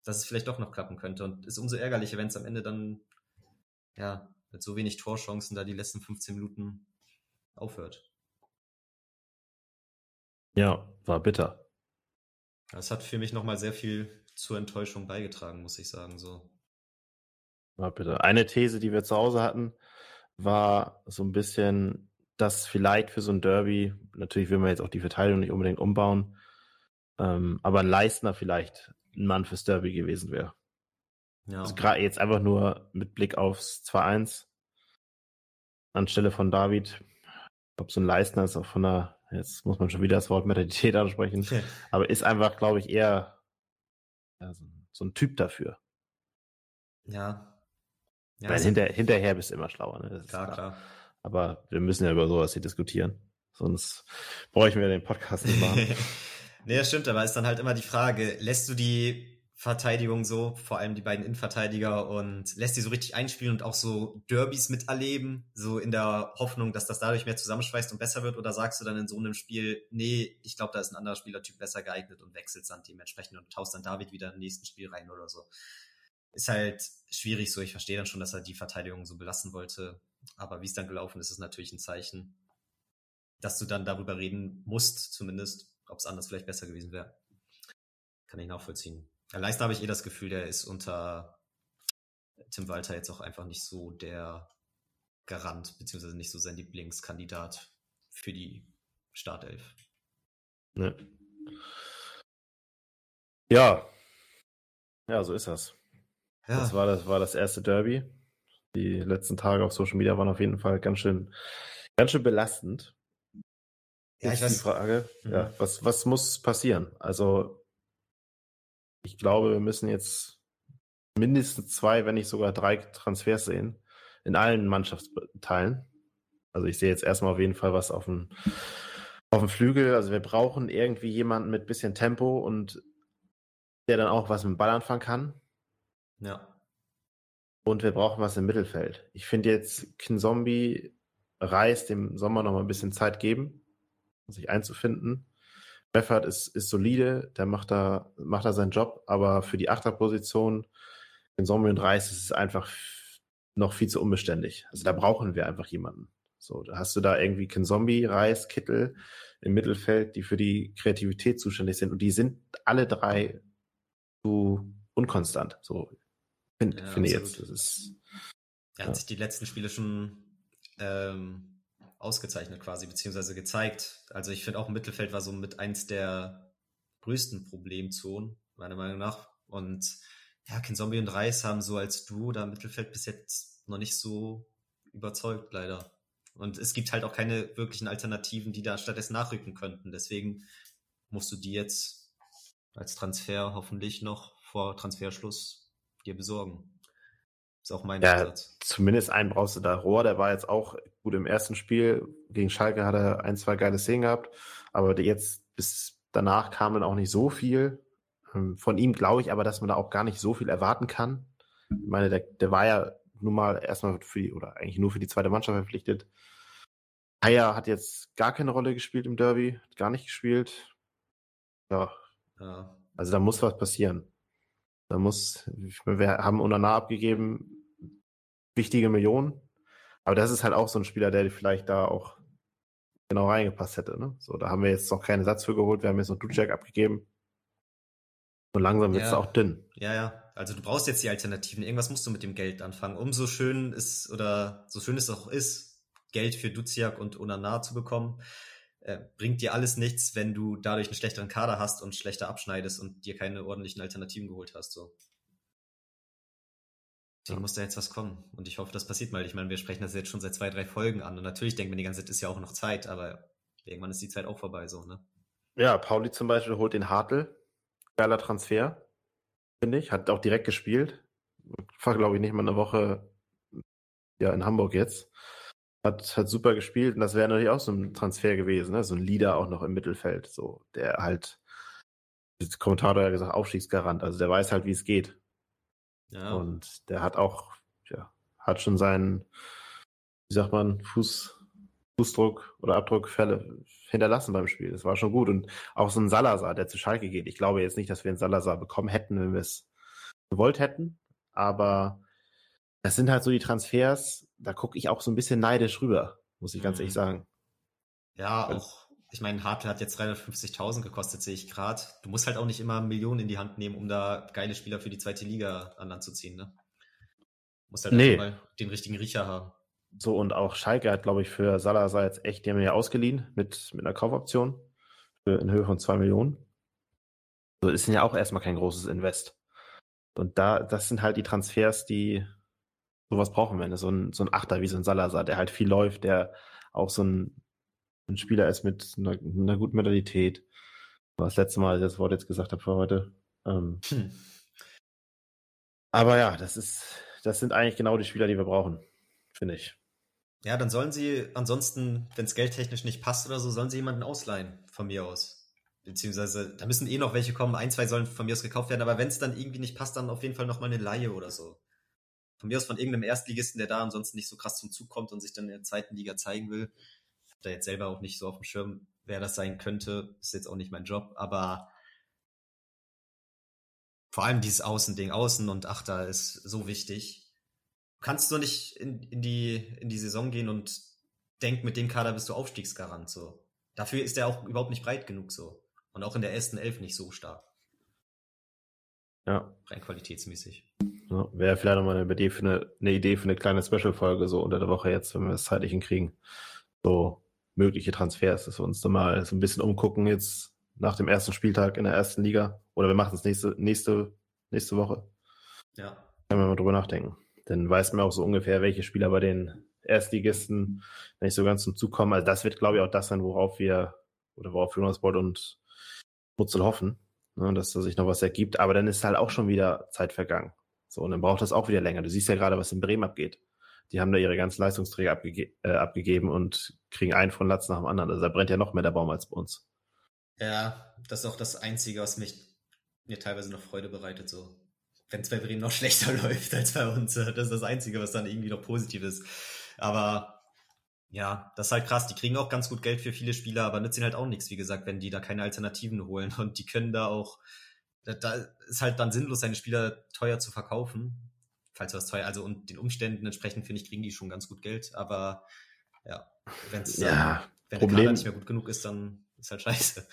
dass es vielleicht doch noch klappen könnte. Und ist umso ärgerlicher, wenn es am Ende dann, ja, mit so wenig Torchancen da die letzten 15 Minuten aufhört. Ja, war bitter. Das hat für mich nochmal sehr viel zur Enttäuschung beigetragen, muss ich sagen. So. War bitter. Eine These, die wir zu Hause hatten, war so ein bisschen, dass vielleicht für so ein Derby, natürlich will man jetzt auch die Verteidigung nicht unbedingt umbauen, ähm, aber ein Leistner vielleicht ein Mann fürs Derby gewesen wäre. Ja. Also gerade jetzt einfach nur mit Blick aufs 2-1 anstelle von David. Ich glaube, so ein Leistner ist auch von der, jetzt muss man schon wieder das Wort Mentalität (laughs) ansprechen, okay. aber ist einfach, glaube ich, eher ja, so, so, ein Typ dafür. Ja. ja Weil hinter, hinterher bist du immer schlauer. Ne? klar, klar, klar. Aber wir müssen ja über sowas hier diskutieren. Sonst bräuchten wir den Podcast nicht machen. (laughs) nee, das stimmt, aber ist dann halt immer die Frage, lässt du die Verteidigung so, vor allem die beiden Innenverteidiger und lässt die so richtig einspielen und auch so Derbys miterleben, so in der Hoffnung, dass das dadurch mehr zusammenschweißt und besser wird? Oder sagst du dann in so einem Spiel, nee, ich glaube, da ist ein anderer Spielertyp besser geeignet und wechselt dann dementsprechend und taust dann David wieder im nächsten Spiel rein oder so? Ist halt schwierig so. Ich verstehe dann schon, dass er die Verteidigung so belassen wollte. Aber wie es dann gelaufen ist, ist natürlich ein Zeichen, dass du dann darüber reden musst, zumindest, ob es anders vielleicht besser gewesen wäre. Kann ich nachvollziehen. Ja, Leistner habe ich eh das Gefühl, der ist unter Tim Walter jetzt auch einfach nicht so der Garant, beziehungsweise nicht so sein Lieblingskandidat für die Startelf. Ne. Ja. Ja, so ist das. Ja. Das war das, war das erste Derby. Die letzten Tage auf Social Media waren auf jeden Fall ganz schön, ganz schön belastend. Ja, ich weiß. Die Frage, mhm. ja, was, was muss passieren? Also, ich glaube, wir müssen jetzt mindestens zwei, wenn nicht sogar drei Transfers sehen. In allen Mannschaftsteilen. Also ich sehe jetzt erstmal auf jeden Fall was auf dem, auf dem Flügel. Also wir brauchen irgendwie jemanden mit bisschen Tempo und der dann auch was mit dem Ball anfangen kann. Ja. Und wir brauchen was im Mittelfeld. Ich finde jetzt Kinzombie Reis dem Sommer noch mal ein bisschen Zeit geben, sich einzufinden. Beffert ist, ist solide, der macht da, macht da seinen Job, aber für die Achterposition in Sommer und Reis ist es einfach noch viel zu unbeständig. Also da brauchen wir einfach jemanden. So, da hast du da irgendwie Zombie, Reis, Kittel im Mittelfeld, die für die Kreativität zuständig sind und die sind alle drei zu unkonstant. So finde ja, find ich jetzt. Das ist, er hat ja. sich die letzten Spiele schon ähm, ausgezeichnet quasi, beziehungsweise gezeigt. Also ich finde auch Mittelfeld war so mit eins der größten Problemzonen, meiner Meinung nach. Und ja, Kinzombie und Reis haben so als Duo da im Mittelfeld bis jetzt noch nicht so überzeugt, leider. Und es gibt halt auch keine wirklichen Alternativen, die da stattdessen nachrücken könnten. Deswegen musst du die jetzt als Transfer hoffentlich noch vor Transferschluss dir besorgen. Ist auch mein ja, Ansatz. Zumindest einen brauchst du da. Rohr, der war jetzt auch gut im ersten Spiel. Gegen Schalke hat er ein, zwei geile Szenen gehabt. Aber jetzt bis danach kam dann auch nicht so viel. Ähm, von ihm glaube ich aber, dass man da auch gar nicht so viel erwarten kann. Ich meine, der, der war ja nun mal erstmal für die, oder eigentlich nur für die zweite Mannschaft verpflichtet. Haya hat jetzt gar keine Rolle gespielt im Derby, hat gar nicht gespielt. Ja. ja. Also da muss was passieren. Da muss, wir haben Unana abgegeben, wichtige Millionen. Aber das ist halt auch so ein Spieler, der vielleicht da auch genau reingepasst hätte. Ne? So, da haben wir jetzt noch keinen Satz für geholt. Wir haben jetzt noch Ducek abgegeben. Und langsam wird es Ja. auch dünn. Ja, ja. Also du brauchst jetzt die Alternativen. Irgendwas musst du mit dem Geld anfangen. Umso schön ist, oder so schön es auch ist, Geld für Duziak und Onana zu bekommen, äh, bringt dir alles nichts, wenn du dadurch einen schlechteren Kader hast und schlechter abschneidest und dir keine ordentlichen Alternativen geholt hast. So. Deswegen muss da jetzt was kommen. Und ich hoffe, das passiert mal. Ich meine, wir sprechen das jetzt schon seit zwei, drei Folgen an. Und natürlich denken wir die ganze Zeit, ist ja auch noch Zeit, aber irgendwann ist die Zeit auch vorbei, so, ne? Ja, Pauli zum Beispiel holt den Hartl. Geiler Transfer, finde ich. Hat auch direkt gespielt. War, glaube ich, nicht mal eine Woche ja, in Hamburg jetzt. Hat, hat super gespielt. Und das wäre natürlich auch so ein Transfer gewesen, ne? So ein Leader auch noch im Mittelfeld. So, der halt, der Kommentator hat ja gesagt, Aufstiegsgarant. Also der weiß halt, wie es geht. Ja. Und der hat auch, ja, hat schon seinen, wie sagt man, Fuß, Fußdruck oder Abdruckfälle hinterlassen beim Spiel. Das war schon gut. Und auch so ein Salazar, der zu Schalke geht. Ich glaube jetzt nicht, dass wir einen Salazar bekommen hätten, wenn wir es gewollt hätten. Aber das sind halt so die Transfers, da gucke ich auch so ein bisschen neidisch rüber, muss ich ganz Mhm. ehrlich sagen. Ja, auch, ich meine, Hartl hat jetzt 350.000 gekostet, sehe ich gerade. Du musst halt auch nicht immer Millionen in die Hand nehmen, um da geile Spieler für die zweite Liga an Land zu ziehen, ne? Du musst halt Nee. mal den richtigen Riecher haben. So, und auch Schalke hat, glaube ich, für Salazar jetzt echt, die haben ja ausgeliehen mit, mit einer Kaufoption für, in Höhe von zwei Millionen. So ist ja auch erstmal kein großes Invest. Und da, das sind halt die Transfers, die sowas brauchen wir. Ne? So ein, so ein Achter wie so ein Salazar, der halt viel läuft, der auch so ein, ein Spieler ist mit einer, einer guten Mentalität. Das letzte Mal, als ich das Wort jetzt gesagt habe für heute. Ähm, Hm. aber ja, das ist, das sind eigentlich genau die Spieler, die wir brauchen, finde ich. Ja, dann sollen sie ansonsten, wenn es geldtechnisch nicht passt oder so, sollen sie jemanden ausleihen, von mir aus. Beziehungsweise, da müssen eh noch welche kommen, ein, zwei sollen von mir aus gekauft werden, aber wenn es dann irgendwie nicht passt, dann auf jeden Fall nochmal eine Laie oder so. Von mir aus von irgendeinem Erstligisten, der da ansonsten nicht so krass zum Zug kommt und sich dann in der zweiten Liga zeigen will. Da jetzt selber auch nicht so auf dem Schirm, wer das sein könnte. Ist jetzt auch nicht mein Job, aber vor allem dieses Außending, Außen und Achter ist so wichtig. Du kannst nur nicht in, in, die, in die Saison gehen und denk, mit dem Kader bist du Aufstiegsgarant, so. Dafür ist er auch überhaupt nicht breit genug, so. Und auch in der ersten Elf nicht so stark. Ja. Rein qualitätsmäßig. Ja, Wäre vielleicht nochmal eine Idee für eine, eine Idee für eine kleine Special-Folge, so unter der Woche jetzt, wenn wir es zeitlich hinkriegen. So mögliche Transfers, dass wir uns da mal so ein bisschen umgucken jetzt nach dem ersten Spieltag in der ersten Liga. Oder wir machen es nächste, nächste, nächste Woche. Ja. Können wir mal drüber nachdenken. Dann weiß man auch so ungefähr, welche Spieler bei den Erstligisten nicht so ganz zum Zug kommen. Also das wird, glaube ich, auch das sein, worauf wir oder worauf Jonas Bold und Mutzel hoffen, ne, dass da sich noch was ergibt. Aber dann ist halt auch schon wieder Zeit vergangen. So, und dann braucht das auch wieder länger. Du siehst ja gerade, was in Bremen abgeht. Die haben da ihre ganzen Leistungsträger abgege äh, abgegeben und kriegen einen von Latz nach dem anderen. Also da brennt ja noch mehr der Baum als bei uns. Ja, das ist auch das Einzige, was mich mir teilweise noch Freude bereitet, so. Wenn es bei Bremen noch (laughs) schlechter läuft als bei uns. Das ist das Einzige, was dann irgendwie noch positiv ist. Aber ja, das ist halt krass. Die kriegen auch ganz gut Geld für viele Spieler, aber nützt ihnen halt auch nichts, wie gesagt, wenn die da keine Alternativen holen. Und die können da auch, da, da ist halt dann sinnlos, seine Spieler teuer zu verkaufen. Falls was teuer, also und den Umständen entsprechend, finde ich, kriegen die schon ganz gut Geld. Aber ja, wenn's dann, Ja, wenn der Problem- Kader nicht mehr gut genug ist, dann ist halt scheiße.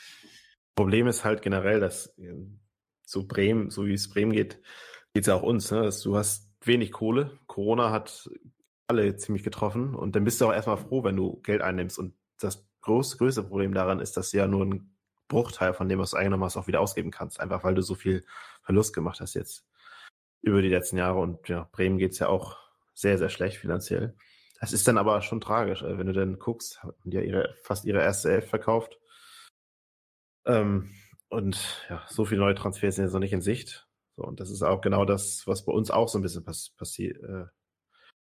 Problem ist halt generell, dass äh, so Bremen, so wie es Bremen geht, geht es ja auch uns. Ne? Du hast wenig Kohle. Corona hat alle ziemlich getroffen und dann bist du auch erstmal froh, wenn du Geld einnimmst. Und das groß, größte Problem daran ist, dass du ja nur einen Bruchteil von dem, was du eingenommen hast, auch wieder ausgeben kannst. Einfach weil du so viel Verlust gemacht hast jetzt über die letzten Jahre. Und ja, Bremen geht es ja auch sehr, sehr schlecht finanziell. Das ist dann aber schon tragisch, äh, wenn du dann guckst, haben die ja ihre, fast ihre erste Elf verkauft. Ähm, und ja, so viele neue Transfers sind jetzt noch nicht in Sicht. So, und das ist auch genau das, was bei uns auch so ein bisschen pass passi äh,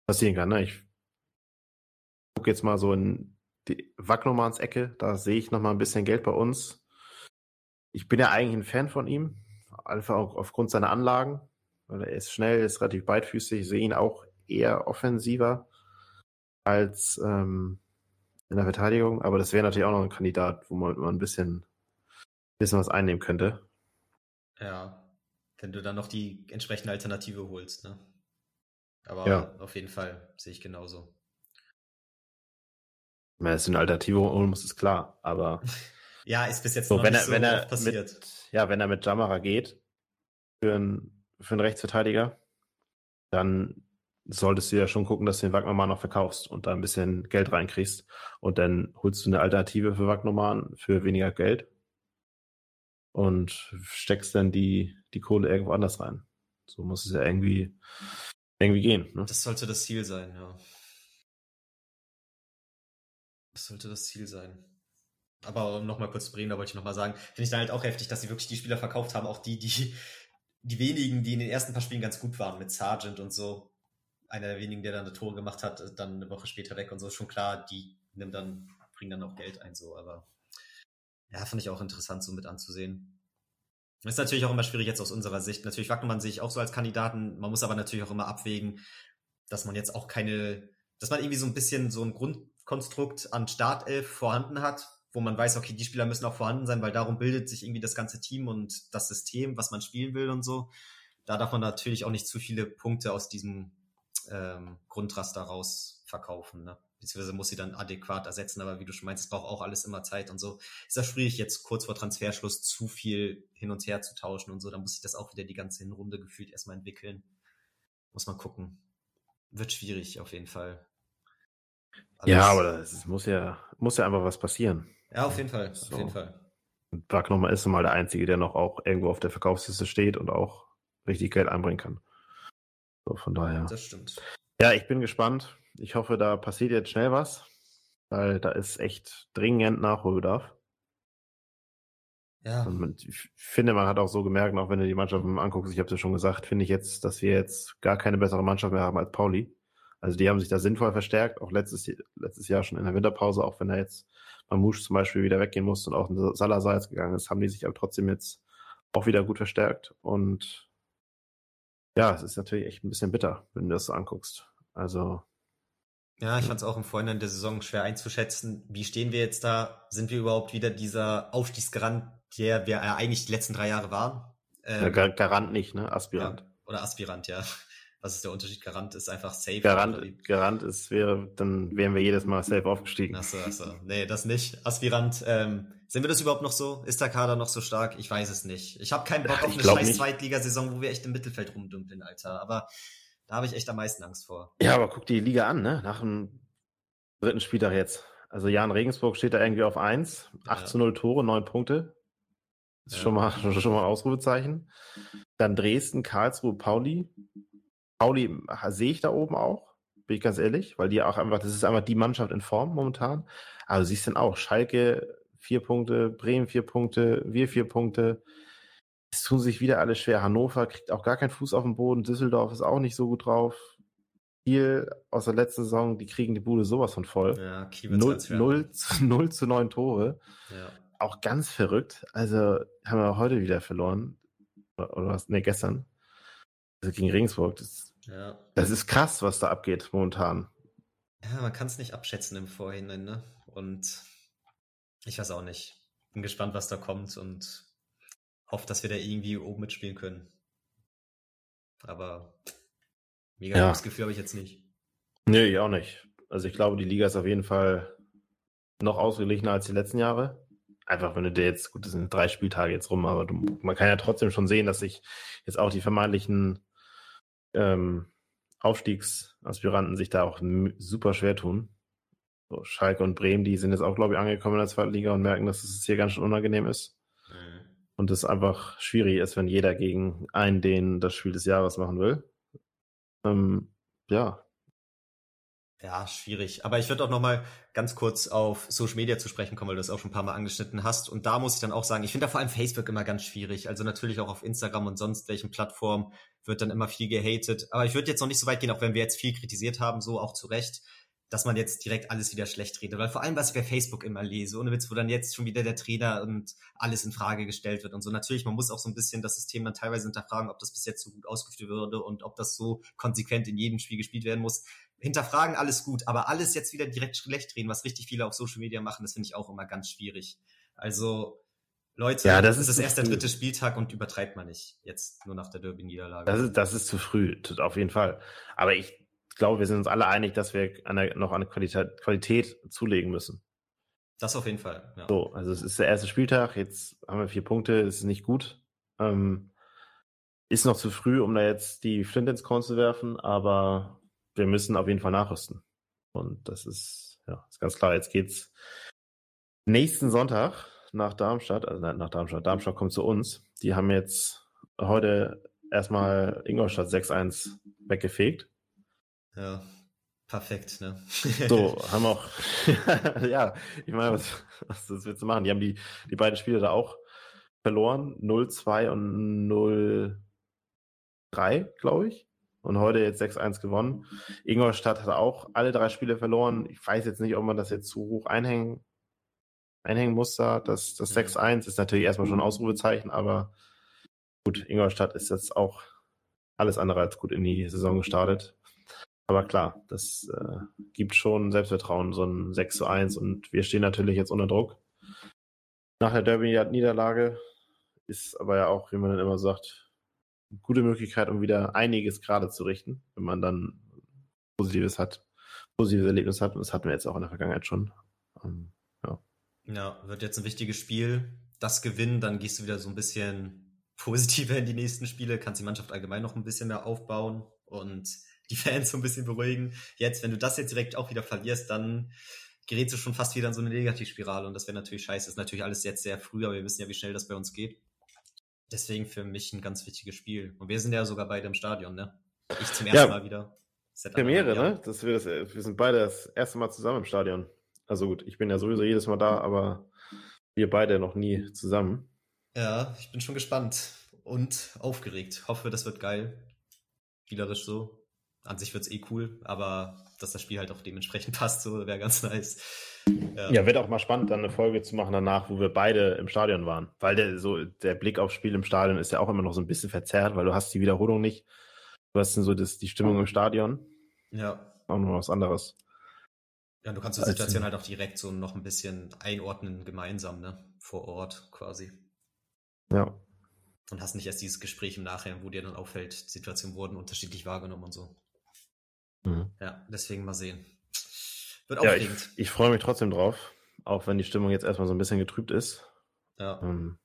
passieren kann. Ne? Ich gucke jetzt mal so in die Wagnomans Ecke, da sehe ich noch mal ein bisschen Geld bei uns. Ich bin ja eigentlich ein Fan von ihm, einfach auch aufgrund seiner Anlagen, weil er ist schnell, ist relativ beidfüßig. Ich sehe ihn auch eher offensiver als ähm, in der Verteidigung, aber das wäre natürlich auch noch ein Kandidat, wo man, man ein bisschen, bisschen was einnehmen könnte. Ja, wenn du dann noch die entsprechende Alternative holst, ne? Aber Ja. auf jeden Fall sehe ich genauso. Wenn es eine Alternative holen muss, ist klar, aber. (laughs) ja, ist bis jetzt so, noch wenn nicht er, so wenn er passiert. Mit, ja, wenn er mit Jamara geht für einen, für einen Rechtsverteidiger, dann solltest du ja schon gucken, dass du den Wagnermann noch verkaufst und da ein bisschen Geld reinkriegst. Und dann holst du eine Alternative für Wagnermann für weniger Geld und steckst dann die, die Kohle irgendwo anders rein. So muss es ja irgendwie, irgendwie gehen. Ne? Das sollte das Ziel sein, ja. Das sollte das Ziel sein. Aber um nochmal kurz zu bringen, da wollte ich nochmal sagen, finde ich dann halt auch heftig, dass sie wirklich die Spieler verkauft haben, auch die, die, die wenigen, die in den ersten paar Spielen ganz gut waren, mit Sargent und so. Einer der wenigen, der dann eine Tore gemacht hat, dann eine Woche später weg und so, schon klar, die nimmt dann, bringen dann auch Geld ein, so, aber ja, fand ich auch interessant, so mit anzusehen. Ist natürlich auch immer schwierig jetzt aus unserer Sicht. Natürlich Wagnermann sehe ich auch so als Kandidaten. Man muss aber natürlich auch immer abwägen, dass man jetzt auch keine, dass man irgendwie so ein bisschen so ein Grundkonstrukt an Startelf vorhanden hat, wo man weiß, okay, die Spieler müssen auch vorhanden sein, weil darum bildet sich irgendwie das ganze Team und das System, was man spielen will und so. Da darf man natürlich auch nicht zu viele Punkte aus diesem ähm, Grundraster raus verkaufen. Ne? beziehungsweise muss sie dann adäquat ersetzen, aber wie du schon meinst, es braucht auch alles immer Zeit und so. Ist das schwierig, jetzt kurz vor Transferschluss zu viel hin und her zu tauschen und so, dann muss ich das auch wieder die ganze Hinrunde gefühlt erstmal entwickeln. Muss man gucken. Wird schwierig auf jeden Fall. Alles ja, aber es muss ja, muss ja einfach was passieren. Ja, auf jeden Fall, so. auf jeden Fall. Und Wagner ist mal der Einzige, der noch auch irgendwo auf der Verkaufsliste steht und auch richtig Geld einbringen kann. So, von daher. Das stimmt. Ja, ich bin gespannt. Ich hoffe, da passiert jetzt schnell was, weil da ist echt dringend Nachholbedarf. Ja. Und ich finde, man hat auch so gemerkt, auch wenn du die Mannschaften anguckst, ich habe es ja schon gesagt, finde ich jetzt, dass wir jetzt gar keine bessere Mannschaft mehr haben als Pauli. Also die haben sich da sinnvoll verstärkt, auch letztes, letztes Jahr schon in der Winterpause, auch wenn er jetzt Mamouche zum Beispiel wieder weggehen musste und auch in Salazar jetzt gegangen ist, haben die sich aber trotzdem jetzt auch wieder gut verstärkt. Und ja, es ist natürlich echt ein bisschen bitter, wenn du das so anguckst. Also ja, ich fand es auch im Vorhinein der Saison schwer einzuschätzen. Wie stehen wir jetzt da? Sind wir überhaupt wieder dieser Aufstiegsgarant, der wir eigentlich die letzten drei Jahre waren? Ähm, ja, Garant nicht, ne? Aspirant. Ja, oder Aspirant, ja. Was ist der Unterschied? Garant ist einfach safe. Garant, Garant ist, wäre, dann wären wir jedes Mal safe aufgestiegen. Achso, achso. Nee, das nicht. Aspirant, ähm, sind wir das überhaupt noch so? Ist der Kader noch so stark? Ich weiß es nicht. Ich habe keinen Bock auf eine scheiß Zweitligasaison, wo wir echt im Mittelfeld rumdümpeln, Alter. Aber da habe ich echt am meisten Angst vor. Ja, aber guck die Liga an, ne? Nach dem dritten Spieltag jetzt. Also Jan Regensburg steht da irgendwie auf 1, 8 ja. zu 0 Tore, 9 Punkte. Das ist ja. schon, mal, (laughs) schon mal ein Ausrufezeichen. Dann Dresden, Karlsruhe, Pauli. Pauli sehe ich da oben auch, bin ich ganz ehrlich, weil die auch einfach, das ist einfach die Mannschaft in Form momentan. Also siehst du dann auch, Schalke vier Punkte, Bremen vier Punkte, wir vier Punkte es tun sich wieder alle schwer. Hannover kriegt auch gar keinen Fuß auf den Boden. Düsseldorf ist auch nicht so gut drauf. Kiel aus der letzten Saison, die kriegen die Bude sowas von voll. Ja, Kiel 0, 0, 0 zu (laughs) 9 Tore. Ja. Auch ganz verrückt. Also haben wir heute wieder verloren. Oder was? Ne, gestern. Also gegen Regensburg. Das, ja. das ist krass, was da abgeht momentan. Ja, man kann es nicht abschätzen im Vorhinein, ne? Und ich weiß auch nicht. Bin gespannt, was da kommt und hoffe, dass wir da irgendwie oben mitspielen können. Aber mega ja. Gefühl habe ich jetzt nicht. Nee, ich auch nicht. Also ich glaube, die Liga ist auf jeden Fall noch ausgeglichener als die letzten Jahre. Einfach, wenn du dir jetzt, gut, das sind drei Spieltage jetzt rum, aber du, man kann ja trotzdem schon sehen, dass sich jetzt auch die vermeintlichen ähm, Aufstiegsaspiranten sich da auch super schwer tun. So, Schalke und Bremen, die sind jetzt auch, glaube ich, angekommen in der zweiten Liga und merken, dass es hier ganz schön unangenehm ist. Mhm und es einfach schwierig ist, wenn jeder gegen einen den das Spiel des Jahres machen will. Ähm, ja. Ja, schwierig. Aber ich würde auch noch mal ganz kurz auf Social Media zu sprechen kommen, weil du das auch schon ein paar Mal angeschnitten hast. Und da muss ich dann auch sagen, ich finde da vor allem Facebook immer ganz schwierig. Also natürlich auch auf Instagram und sonst welchen Plattformen wird dann immer viel gehatet. Aber ich würde jetzt noch nicht so weit gehen, auch wenn wir jetzt viel kritisiert haben, so auch zu Recht dass man jetzt direkt alles wieder schlecht redet. Weil vor allem, was ich bei Facebook immer lese, ohne Witz, wo dann jetzt schon wieder der Trainer und alles in Frage gestellt wird und so. Natürlich, man muss auch so ein bisschen das System dann teilweise hinterfragen, ob das bis jetzt so gut ausgeführt wurde und ob das so konsequent in jedem Spiel gespielt werden muss. Hinterfragen alles gut, aber alles jetzt wieder direkt schlecht reden, was richtig viele auf Social Media machen, das finde ich auch immer ganz schwierig. Also, Leute, ja, das ist, ist erst der dritte Spieltag und übertreibt man nicht jetzt nur nach der Derby-Niederlage. Das ist, das ist zu früh, auf jeden Fall. Aber ich glaube, wir sind uns alle einig, dass wir eine, noch eine Qualität, Qualität zulegen müssen. Das auf jeden Fall. Ja. So, also es ist der erste Spieltag, jetzt haben wir vier Punkte, das ist nicht gut. Ähm, ist noch zu früh, um da jetzt die Flint ins Korn zu werfen, aber wir müssen auf jeden Fall nachrüsten. Und das ist, ja, ist ganz klar. Jetzt geht's nächsten Sonntag nach Darmstadt, also nach Darmstadt. Darmstadt kommt zu uns. Die haben jetzt heute erstmal Ingolstadt 6-1 weggefegt. Ja, perfekt, ne? so, (laughs) haben auch, (laughs) ja, ich meine, was, was, was willst du machen? Die haben die, die beiden Spiele da auch verloren, 0-2 und 0-3, glaube ich. Und heute jetzt 6-1 gewonnen. Ingolstadt hat auch alle drei Spiele verloren. Ich weiß jetzt nicht, ob man das jetzt zu hoch einhängen, einhängen muss da. Das, das 6-1 ist natürlich erstmal schon ein Ausrufezeichen, aber gut, Ingolstadt ist jetzt auch alles andere als gut in die Saison gestartet. Aber klar, das äh, gibt schon Selbstvertrauen, so ein 6 zu 1 und wir stehen natürlich jetzt unter Druck. Nach der Derby-Niederlage ist aber ja auch, wie man dann immer sagt, eine gute Möglichkeit, um wieder einiges gerade zu richten, wenn man dann Positives hat, positives Erlebnis hat. Und das hatten wir jetzt auch in der Vergangenheit schon. Ähm, ja. wird jetzt ein wichtiges Spiel. Das gewinnen, dann gehst du wieder so ein bisschen positiver in die nächsten Spiele, kannst die Mannschaft allgemein noch ein bisschen mehr aufbauen und die Fans so ein bisschen beruhigen. Jetzt, wenn du das jetzt direkt auch wieder verlierst, dann gerätst du schon fast wieder in so eine Negativspirale und das wäre natürlich scheiße. Das ist natürlich alles jetzt sehr früh, aber wir wissen ja, wie schnell das bei uns geht. Deswegen für mich ein ganz wichtiges Spiel. Und wir sind ja sogar beide im Stadion, ne? Ich zum ersten ja, Mal wieder. Premiere, ne? Das wir, das, wir sind beide das erste Mal zusammen im Stadion. Also gut, ich bin ja sowieso jedes Mal da, aber wir beide noch nie zusammen. Ja, ich bin schon gespannt und aufgeregt. Hoffe, das wird geil. Spielerisch so an sich wird es eh cool, aber dass das Spiel halt auch dementsprechend (laughs) passt, so wäre ganz nice. Ja. ja, wird auch mal spannend, dann eine Folge zu machen danach, wo wir beide im Stadion waren. Weil der, so, der Blick aufs Spiel im Stadion ist ja auch immer noch so ein bisschen verzerrt, weil du hast die Wiederholung nicht. Du hast so das, die Stimmung im Stadion. Ja. Auch noch was anderes. Ja, du kannst die Situation halt auch direkt so noch ein bisschen einordnen, gemeinsam, ne? Vor Ort quasi. Ja. Und hast nicht erst dieses Gespräch im Nachhinein, wo dir dann auffällt, Situationen wurden unterschiedlich wahrgenommen und so. Mhm. Ja, deswegen mal sehen. Wird ja, aufregend. Ich, ich freue mich trotzdem drauf, auch wenn die Stimmung jetzt erstmal so ein bisschen getrübt ist. Ja. Ähm,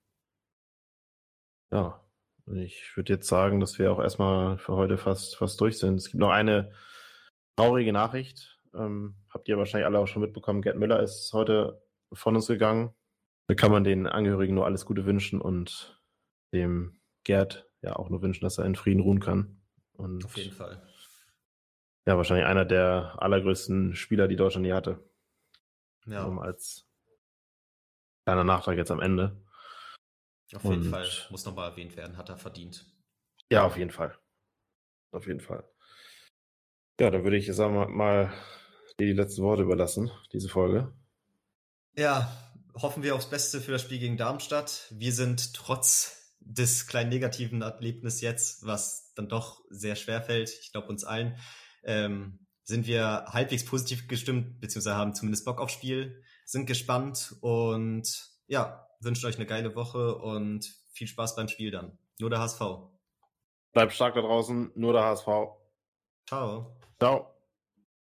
ja, ich würde jetzt sagen, dass wir auch erstmal für heute fast, fast durch sind. Es gibt noch eine traurige Nachricht. Ähm, habt ihr wahrscheinlich alle auch schon mitbekommen. Gerd Müller ist heute von uns gegangen. Da kann man den Angehörigen nur alles Gute wünschen und dem Gerd ja auch nur wünschen, dass er in Frieden ruhen kann. Und Auf jeden Fall. Ja, wahrscheinlich einer der allergrößten Spieler, die Deutschland je hatte. Ja. Um, als kleiner Nachtrag jetzt am Ende. Auf jeden Und, Fall. Muss nochmal erwähnt werden, hat er verdient. Ja, auf jeden Fall. Auf jeden Fall. Ja, dann würde ich mal, mal dir die letzten Worte überlassen, diese Folge. Ja, hoffen wir aufs Beste für das Spiel gegen Darmstadt. Wir sind trotz des kleinen negativen Erlebnisses jetzt, was dann doch sehr schwer fällt, ich glaube uns allen, ähm, sind wir halbwegs positiv gestimmt, beziehungsweise haben zumindest Bock aufs Spiel, sind gespannt und ja, wünscht euch eine geile Woche und viel Spaß beim Spiel dann. Nur der HSV. Bleibt stark da draußen, nur der HSV. Ciao. Ciao.